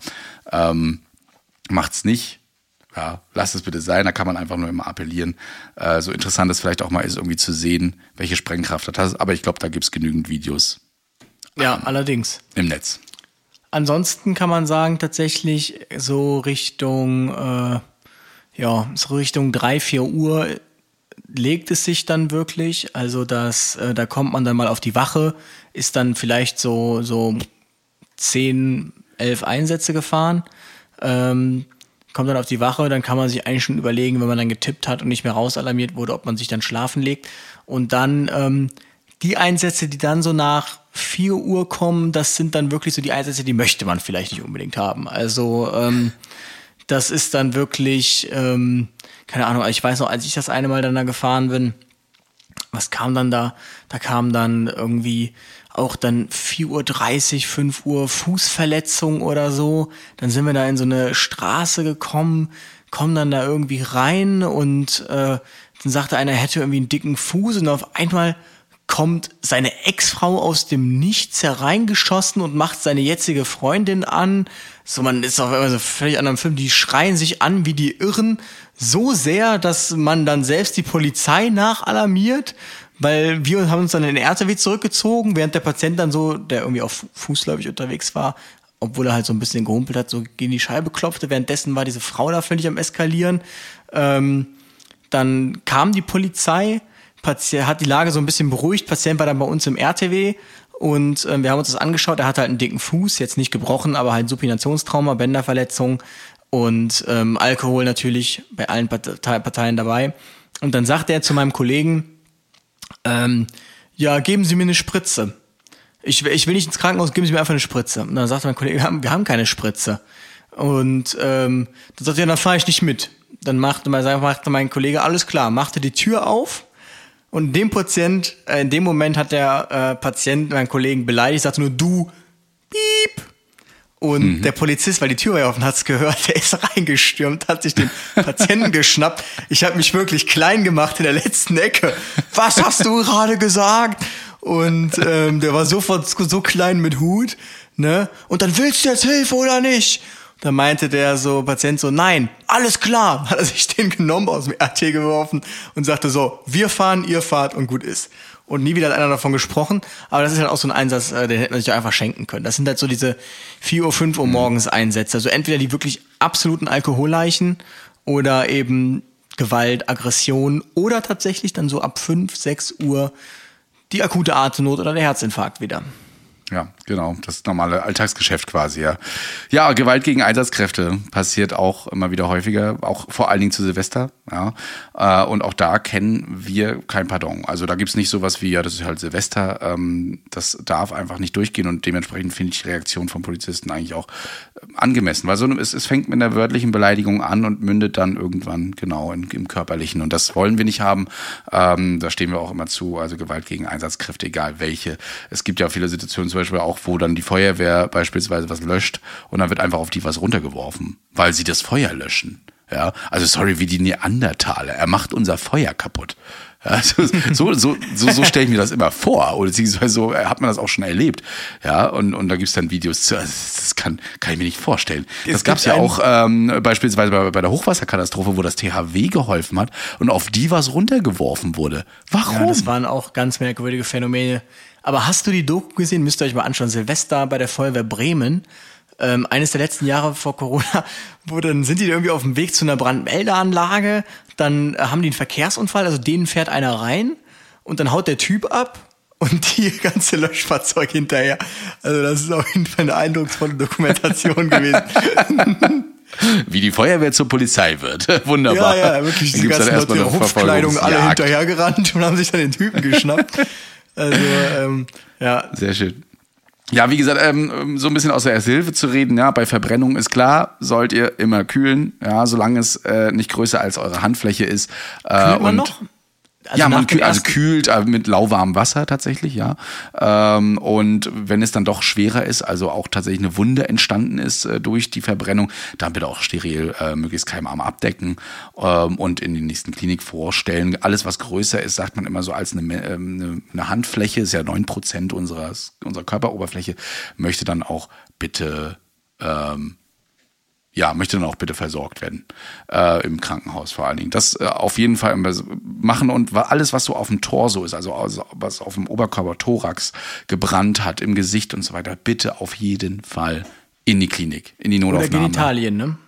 Ähm, macht's nicht. Ja, lasst es bitte sein, da kann man einfach nur immer appellieren. Äh, so interessant es vielleicht auch mal ist, irgendwie zu sehen, welche Sprengkraft das hat. Aber ich glaube, da gibt's genügend Videos. Ja, ähm, allerdings. Im Netz. Ansonsten kann man sagen, tatsächlich so Richtung äh, ja, so Richtung drei vier Uhr legt es sich dann wirklich. Also das, äh, da kommt man dann mal auf die Wache, ist dann vielleicht so, so zehn, elf Einsätze gefahren. Ähm, kommt dann auf die Wache, dann kann man sich eigentlich schon überlegen, wenn man dann getippt hat und nicht mehr rausalarmiert wurde, ob man sich dann schlafen legt. Und dann ähm, die Einsätze, die dann so nach vier Uhr kommen, das sind dann wirklich so die Einsätze, die möchte man vielleicht nicht unbedingt haben. Also ähm, das ist dann wirklich, ähm, keine Ahnung, ich weiß noch, als ich das eine Mal dann da gefahren was kam dann da? Da kam dann irgendwie auch dann 4.30 Uhr, 5 Uhr Fußverletzung oder so. Dann sind wir da in so eine Straße gekommen, kommen dann da irgendwie rein und äh, dann sagte einer, er hätte irgendwie einen dicken Fuß und auf einmal kommt seine Ex-Frau aus dem Nichts hereingeschossen und macht seine jetzige Freundin an. So, man ist auf einmal so völlig anderen Film. Die schreien sich an wie die Irren so sehr, dass man dann selbst die Polizei nachalarmiert, weil wir haben uns dann in den RTW zurückgezogen, während der Patient dann so, der irgendwie auf fußläufig unterwegs war, obwohl er halt so ein bisschen gehumpelt hat, so gegen die Scheibe klopfte. Währenddessen war diese Frau da völlig am Eskalieren. Ähm, dann kam die Polizei, Patient, hat die Lage so ein bisschen beruhigt. Patient war dann bei uns im RTW und äh, wir haben uns das angeschaut. Er hat halt einen dicken Fuß, jetzt nicht gebrochen, aber halt Supinationstrauma, Bänderverletzung und ähm, Alkohol natürlich bei allen Parteien dabei. Und dann sagte er zu meinem Kollegen, ähm, ja, geben Sie mir eine Spritze. Ich, ich will nicht ins Krankenhaus, geben Sie mir einfach eine Spritze. Und dann sagte mein Kollege, wir haben, keine Spritze. Und ähm, dann sagte er, dann fahre ich nicht mit. Dann machte, machte mein Kollege, alles klar, machte die Tür auf und dem Patient, äh, in dem Moment hat der äh, Patient meinen Kollegen beleidigt, sagte nur du, piep. Und mhm. der Polizist, weil die Tür war ja offen, hat's gehört, der ist reingestürmt, hat sich den Patienten geschnappt. Ich habe mich wirklich klein gemacht in der letzten Ecke. Was hast du gerade gesagt? Und ähm, der war sofort so klein mit Hut, ne? Und dann willst du jetzt Hilfe oder nicht? Da meinte der so, Patient so, nein, alles klar. Hat er sich den genommen, aus dem RT geworfen und sagte so, wir fahren, ihr fahrt und gut ist. Und nie wieder hat einer davon gesprochen. Aber das ist halt auch so ein Einsatz, äh, den hätte man sich einfach schenken können. Das sind halt so diese 4 Uhr, 5 Uhr mhm. morgens Einsätze. Also entweder die wirklich absoluten Alkoholleichen oder eben Gewalt, Aggression oder tatsächlich dann so ab 5, 6 Uhr die akute Atemnot oder der Herzinfarkt wieder. Ja, genau. Das normale Alltagsgeschäft quasi, ja. Ja, Gewalt gegen Einsatzkräfte passiert auch immer wieder häufiger, auch vor allen Dingen zu Silvester, ja. Äh, und auch da kennen wir kein Pardon. Also da gibt's nicht sowas wie, ja, das ist halt Silvester, ähm, das darf einfach nicht durchgehen und dementsprechend finde ich die Reaktion von Polizisten eigentlich auch äh, angemessen. Weil so es, es fängt mit einer wörtlichen Beleidigung an und mündet dann irgendwann genau in, im körperlichen. Und das wollen wir nicht haben. Ähm, da stehen wir auch immer zu. Also Gewalt gegen Einsatzkräfte, egal welche. Es gibt ja viele Situationen, zum Beispiel auch, wo dann die Feuerwehr beispielsweise was löscht und dann wird einfach auf die was runtergeworfen, weil sie das Feuer löschen. Ja, also sorry, wie die Neandertaler. Er macht unser Feuer kaputt. Ja, so, so, so, so, so stelle ich mir das immer vor. Oder beziehungsweise so hat man das auch schon erlebt. Ja, und, und da gibt's dann Videos zu. Also das kann, kann ich mir nicht vorstellen. Es das gab's ja auch ähm, beispielsweise bei, bei der Hochwasserkatastrophe, wo das THW geholfen hat und auf die was runtergeworfen wurde. Warum? Ja, das waren auch ganz merkwürdige Phänomene. Aber hast du die Doku gesehen? Müsst ihr euch mal anschauen. Silvester bei der Feuerwehr Bremen. Ähm, eines der letzten Jahre vor Corona, wo dann sind die irgendwie auf dem Weg zu einer Brandmeldeanlage, dann haben die einen Verkehrsunfall, also denen fährt einer rein und dann haut der Typ ab und die ganze Löschfahrzeug hinterher. Also das ist auf jeden Fall eine eindrucksvolle Dokumentation gewesen. Wie die Feuerwehr zur Polizei wird. Wunderbar. Ja, ja, wirklich. Die ganzen Leute in Hupfkleidung alle hinterhergerannt und haben sich dann den Typen geschnappt. Also, ähm, ja. Sehr schön. Ja, wie gesagt, ähm, so ein bisschen aus der Erste Hilfe zu reden, ja, bei Verbrennung ist klar, sollt ihr immer kühlen, ja, solange es äh, nicht größer als eure Handfläche ist. Äh, Kühlt man und noch? Also ja, man kühl, also kühlt äh, mit lauwarmem Wasser tatsächlich, ja. Ähm, und wenn es dann doch schwerer ist, also auch tatsächlich eine Wunde entstanden ist äh, durch die Verbrennung, dann bitte auch steril äh, möglichst keimarm abdecken ähm, und in die nächsten Klinik vorstellen. Alles, was größer ist, sagt man immer so als eine, ähm, eine Handfläche, ist ja neun Prozent unserer, unserer Körperoberfläche, möchte dann auch bitte ähm, ja, möchte dann auch bitte versorgt werden äh, im Krankenhaus vor allen Dingen. Das äh, auf jeden Fall machen und alles, was so auf dem Torso ist, also, also was auf dem Oberkörper, Thorax gebrannt hat, im Gesicht und so weiter, bitte auf jeden Fall in die Klinik, in die Notaufnahme. Oder Genitalien, ne?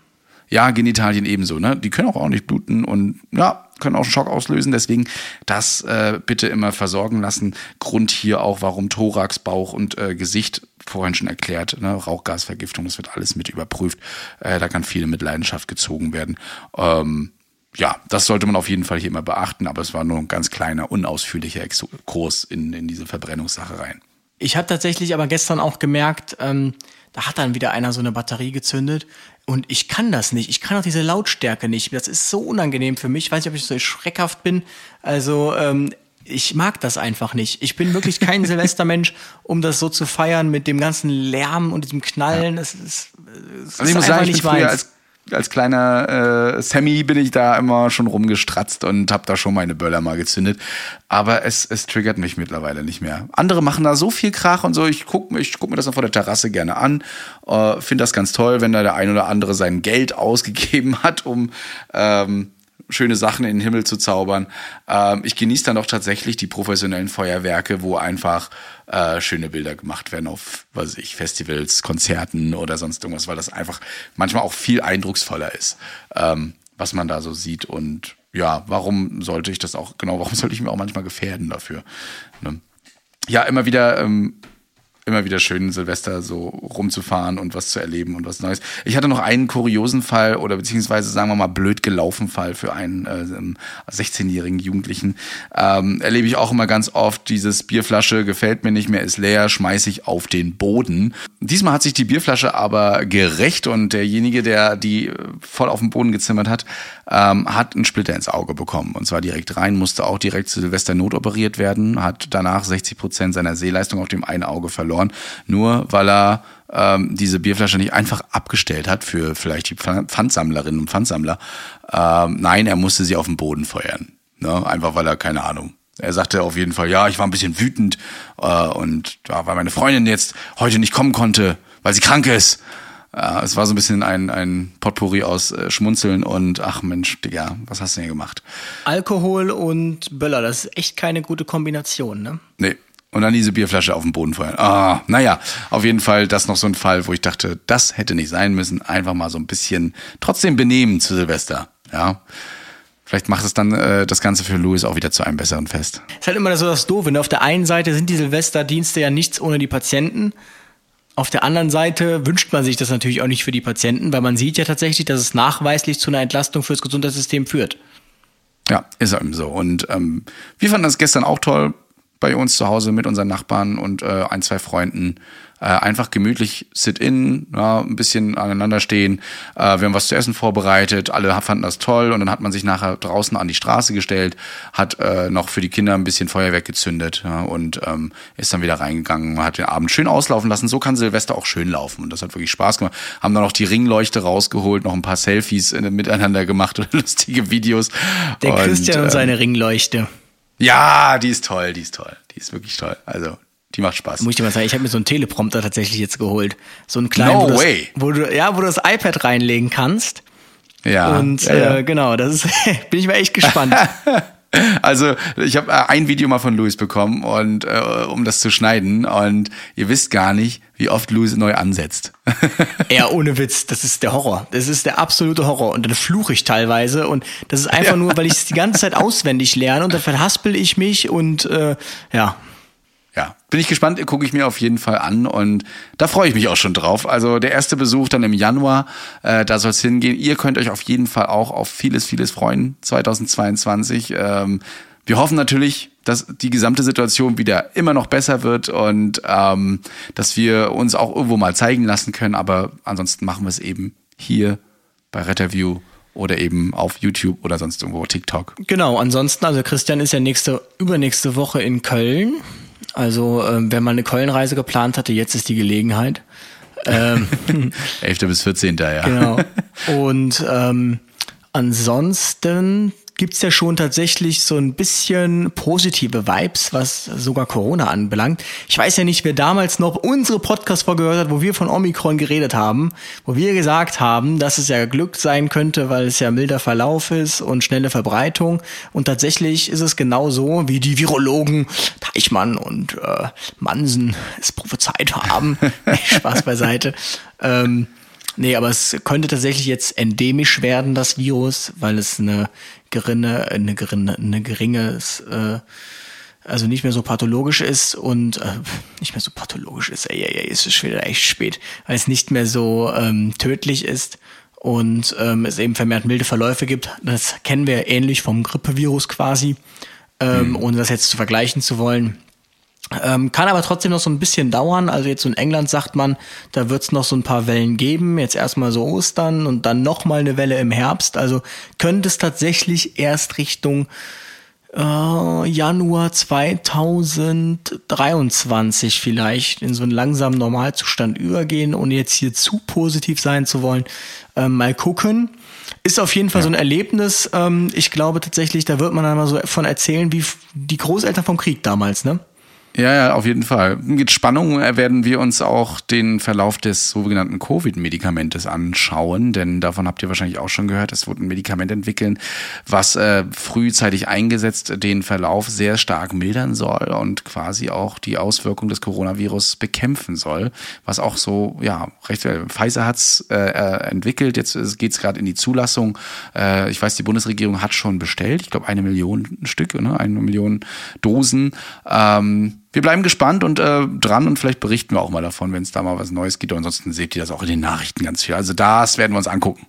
Ja, Genitalien ebenso, ne? Die können auch ordentlich bluten und ja, können auch Schock auslösen. Deswegen das äh, bitte immer versorgen lassen. Grund hier auch, warum Thorax, Bauch und äh, Gesicht vorhin schon erklärt, ne, Rauchgasvergiftung, das wird alles mit überprüft. Äh, da kann viel mit Leidenschaft gezogen werden. Ähm, ja, das sollte man auf jeden Fall hier immer beachten, aber es war nur ein ganz kleiner, unausführlicher Kurs in, in diese Verbrennungssache rein. Ich habe tatsächlich aber gestern auch gemerkt, ähm, da hat dann wieder einer so eine Batterie gezündet und ich kann das nicht. Ich kann auch diese Lautstärke nicht. Das ist so unangenehm für mich. Ich weiß nicht, ob ich so schreckhaft bin. Also ähm, ich mag das einfach nicht. Ich bin wirklich kein Silvestermensch, um das so zu feiern mit dem ganzen Lärm und diesem Knallen. Es ist, es also ich muss sagen, ich bin früher als, als kleiner äh, Sammy bin ich da immer schon rumgestratzt und habe da schon meine Böller mal gezündet. Aber es, es triggert mich mittlerweile nicht mehr. Andere machen da so viel Krach und so. Ich gucke ich guck mir das dann vor der Terrasse gerne an. Äh, Finde das ganz toll, wenn da der ein oder andere sein Geld ausgegeben hat, um ähm, schöne Sachen in den Himmel zu zaubern. Ähm, ich genieße dann doch tatsächlich die professionellen Feuerwerke, wo einfach äh, schöne Bilder gemacht werden auf, was ich, Festivals, Konzerten oder sonst irgendwas, weil das einfach manchmal auch viel eindrucksvoller ist, ähm, was man da so sieht. Und ja, warum sollte ich das auch, genau, warum sollte ich mir auch manchmal gefährden dafür? Ne? Ja, immer wieder ähm, immer wieder schön, Silvester so rumzufahren und was zu erleben und was Neues. Ich hatte noch einen kuriosen Fall oder beziehungsweise sagen wir mal blöd gelaufen Fall für einen äh, 16-jährigen Jugendlichen. Ähm, erlebe ich auch immer ganz oft, dieses Bierflasche gefällt mir nicht mehr, ist leer, schmeiße ich auf den Boden. Diesmal hat sich die Bierflasche aber gerecht und derjenige, der die voll auf den Boden gezimmert hat, ähm, hat einen Splitter ins Auge bekommen. Und zwar direkt rein, musste auch direkt zu Silvester notoperiert werden, hat danach 60 Prozent seiner Sehleistung auf dem einen Auge verloren verloren, nur weil er ähm, diese Bierflasche nicht einfach abgestellt hat für vielleicht die Pfandsammlerinnen und Pfandsammler. Ähm, nein, er musste sie auf den Boden feuern. Ne? Einfach weil er, keine Ahnung, er sagte auf jeden Fall, ja, ich war ein bisschen wütend äh, und ja, weil meine Freundin jetzt heute nicht kommen konnte, weil sie krank ist. Äh, es war so ein bisschen ein, ein Potpourri aus äh, Schmunzeln und ach Mensch, Digga, was hast du denn hier gemacht? Alkohol und Böller, das ist echt keine gute Kombination, ne? Nee, und dann diese Bierflasche auf den Boden feuern. Ah, naja, auf jeden Fall das noch so ein Fall, wo ich dachte, das hätte nicht sein müssen. Einfach mal so ein bisschen trotzdem benehmen zu Silvester. Ja. vielleicht macht es dann äh, das Ganze für Louis auch wieder zu einem besseren Fest. Ist halt immer so das Doofe. Ne? Auf der einen Seite sind die Silvesterdienste ja nichts ohne die Patienten. Auf der anderen Seite wünscht man sich das natürlich auch nicht für die Patienten, weil man sieht ja tatsächlich, dass es nachweislich zu einer Entlastung fürs Gesundheitssystem führt. Ja, ist eben so. Und ähm, wir fanden das gestern auch toll bei uns zu Hause mit unseren Nachbarn und äh, ein, zwei Freunden äh, einfach gemütlich Sit-in, ja, ein bisschen aneinander stehen. Äh, wir haben was zu essen vorbereitet, alle fanden das toll und dann hat man sich nachher draußen an die Straße gestellt, hat äh, noch für die Kinder ein bisschen Feuerwerk gezündet ja, und ähm, ist dann wieder reingegangen. Hat den Abend schön auslaufen lassen. So kann Silvester auch schön laufen und das hat wirklich Spaß gemacht. Haben dann noch die Ringleuchte rausgeholt, noch ein paar Selfies äh, miteinander gemacht und lustige Videos. Der und, Christian und ähm, seine Ringleuchte. Ja, die ist toll, die ist toll. Die ist wirklich toll. Also, die macht Spaß. Muss ich dir mal sagen, ich habe mir so einen Teleprompter tatsächlich jetzt geholt. So einen kleinen, No wo, way. Das, wo du, ja, wo du das iPad reinlegen kannst. Ja. und ja, ja. Äh, genau, das ist, bin ich mal echt gespannt. Also ich habe äh, ein Video mal von Louis bekommen und äh, um das zu schneiden und ihr wisst gar nicht, wie oft Louis neu ansetzt. Ja, ohne Witz, das ist der Horror. Das ist der absolute Horror. Und dann fluche ich teilweise. Und das ist einfach nur, weil ich es die ganze Zeit auswendig lerne und dann verhaspel ich mich und äh, ja. Ja, bin ich gespannt, gucke ich mir auf jeden Fall an und da freue ich mich auch schon drauf. Also der erste Besuch dann im Januar, äh, da soll es hingehen. Ihr könnt euch auf jeden Fall auch auf vieles, vieles freuen 2022. Ähm, wir hoffen natürlich, dass die gesamte Situation wieder immer noch besser wird und ähm, dass wir uns auch irgendwo mal zeigen lassen können. Aber ansonsten machen wir es eben hier bei Retterview oder eben auf YouTube oder sonst irgendwo TikTok. Genau, ansonsten, also Christian ist ja nächste, übernächste Woche in Köln. Also, ähm, wenn man eine Köln-Reise geplant hatte, jetzt ist die Gelegenheit. Ähm, 11. bis 14. ja. Genau. Und ähm, ansonsten gibt's ja schon tatsächlich so ein bisschen positive Vibes, was sogar Corona anbelangt. Ich weiß ja nicht, wer damals noch unsere Podcast-Folge gehört hat, wo wir von Omikron geredet haben, wo wir gesagt haben, dass es ja Glück sein könnte, weil es ja milder Verlauf ist und schnelle Verbreitung. Und tatsächlich ist es genau so, wie die Virologen Teichmann und äh, Mansen es prophezeit haben. Spaß beiseite. Ähm, Nee, aber es könnte tatsächlich jetzt endemisch werden, das Virus, weil es eine geringe, eine geringe, eine geringes, äh, also nicht mehr so pathologisch ist und äh, nicht mehr so pathologisch ist, ey, ey, ey, es ist schon wieder echt spät, weil es nicht mehr so ähm, tödlich ist und ähm, es eben vermehrt milde Verläufe gibt. Das kennen wir ähnlich vom Grippevirus quasi, ähm, ohne das jetzt zu vergleichen zu wollen. Ähm, kann aber trotzdem noch so ein bisschen dauern. Also jetzt in England sagt man, da wird es noch so ein paar Wellen geben. Jetzt erstmal so Ostern und dann nochmal eine Welle im Herbst. Also könnte es tatsächlich erst Richtung äh, Januar 2023 vielleicht in so einen langsamen Normalzustand übergehen, ohne jetzt hier zu positiv sein zu wollen. Ähm, mal gucken. Ist auf jeden Fall so ein Erlebnis. Ähm, ich glaube tatsächlich, da wird man dann mal so von erzählen, wie die Großeltern vom Krieg damals, ne? Ja, ja, auf jeden Fall. Mit Spannung werden wir uns auch den Verlauf des sogenannten Covid-Medikamentes anschauen, denn davon habt ihr wahrscheinlich auch schon gehört. Es wurde ein Medikament entwickeln, was äh, frühzeitig eingesetzt den Verlauf sehr stark mildern soll und quasi auch die Auswirkung des Coronavirus bekämpfen soll, was auch so, ja, recht, äh, Pfizer hat's äh, äh, entwickelt, jetzt äh, geht's gerade in die Zulassung. Äh, ich weiß, die Bundesregierung hat schon bestellt, ich glaube eine Million Stück, ne? eine Million Dosen. Ähm, wir bleiben gespannt und äh, dran und vielleicht berichten wir auch mal davon, wenn es da mal was Neues gibt. Und ansonsten seht ihr das auch in den Nachrichten ganz viel. Also das werden wir uns angucken.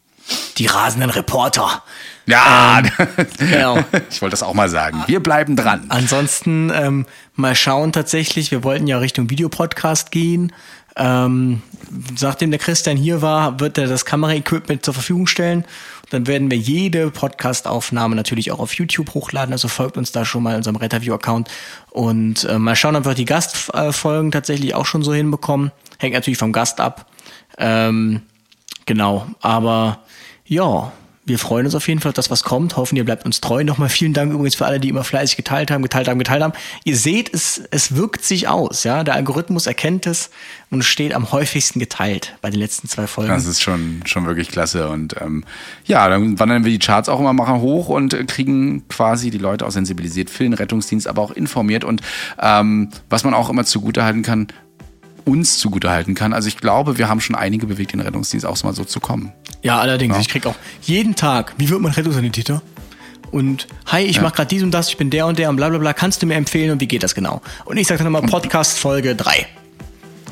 Die rasenden Reporter. Ja, genau. ich wollte das auch mal sagen. Wir bleiben dran. Ansonsten ähm, mal schauen tatsächlich, wir wollten ja Richtung Videopodcast gehen. Ähm, nachdem der Christian hier war, wird er das Kameraequipment zur Verfügung stellen. Dann werden wir jede Podcast-Aufnahme natürlich auch auf YouTube hochladen. Also folgt uns da schon mal unserem Retterview-Account. Und äh, mal schauen, ob wir die Gastfolgen tatsächlich auch schon so hinbekommen. Hängt natürlich vom Gast ab. Ähm, genau, aber ja, wir freuen uns auf jeden Fall auf das, was kommt. Hoffen, ihr bleibt uns treu. Nochmal vielen Dank übrigens für alle, die immer fleißig geteilt haben, geteilt haben, geteilt haben. Ihr seht, es, es wirkt sich aus. Ja, Der Algorithmus erkennt es und steht am häufigsten geteilt bei den letzten zwei Folgen. Das ist schon, schon wirklich klasse. Und ähm, ja, dann wandern wir die Charts auch immer machen hoch und kriegen quasi die Leute auch sensibilisiert für den Rettungsdienst, aber auch informiert. Und ähm, was man auch immer zugutehalten kann, uns zugutehalten kann. Also ich glaube, wir haben schon einige bewegt, den Rettungsdienst auch mal so zu kommen. Ja, allerdings. Ich krieg auch jeden Tag, wie wird man Rettungssanitäter? und hi, ich Ja. mach gerade dies und das, ich bin der und der und bla bla bla, kannst du mir empfehlen und wie geht das genau? Und ich sage dann immer Podcast Folge 3.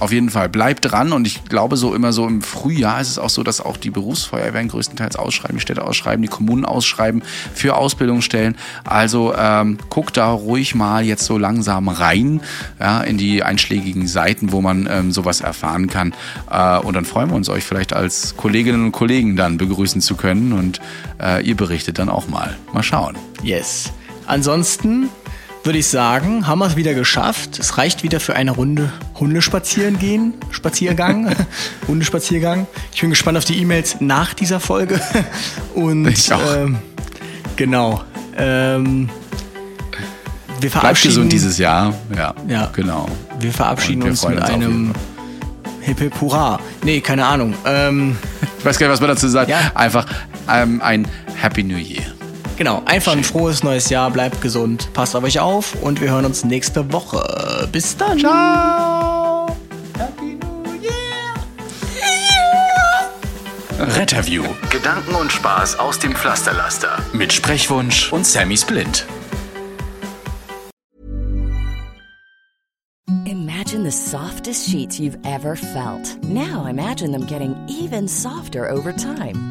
Auf jeden Fall, bleibt dran und ich glaube so immer so im Frühjahr ist es auch so, dass auch die Berufsfeuerwehren größtenteils ausschreiben, die Städte ausschreiben, die Kommunen ausschreiben für Ausbildungsstellen. Also ähm, guckt da ruhig mal jetzt so langsam rein ja, in die einschlägigen Seiten, wo man ähm, sowas erfahren kann. Äh, und dann freuen wir uns, euch vielleicht als Kolleginnen und Kollegen dann begrüßen zu können und äh, ihr berichtet dann auch mal. Mal schauen. Yes. Ansonsten würde ich sagen, haben wir es wieder geschafft. Es reicht wieder für eine Runde Hundespazieren gehen. Spaziergang. Hundespaziergang. Ich bin gespannt auf die E-Mails nach dieser Folge. Und Ich auch. Ähm, genau. Ähm, wir Bleibt verabschieden gesund dieses Jahr. Ja, Ja. genau. Wir verabschieden wir uns mit uns einem Hip Hip Hurra. Nee, keine Ahnung. Ähm, Ich weiß gar nicht, was man dazu sagt. Ja. Einfach ähm, ein Happy New Year. Genau, einfach ein frohes neues Jahr. Bleibt gesund. Passt auf euch auf und wir hören uns nächste Woche. Bis dann. Ciao. Retterview Gedanken und Spaß aus dem Pflasterlaster. mit Sprechwunsch und Sammy Split. Imagine the softest sheets you've ever felt. Now imagine them getting even softer over time.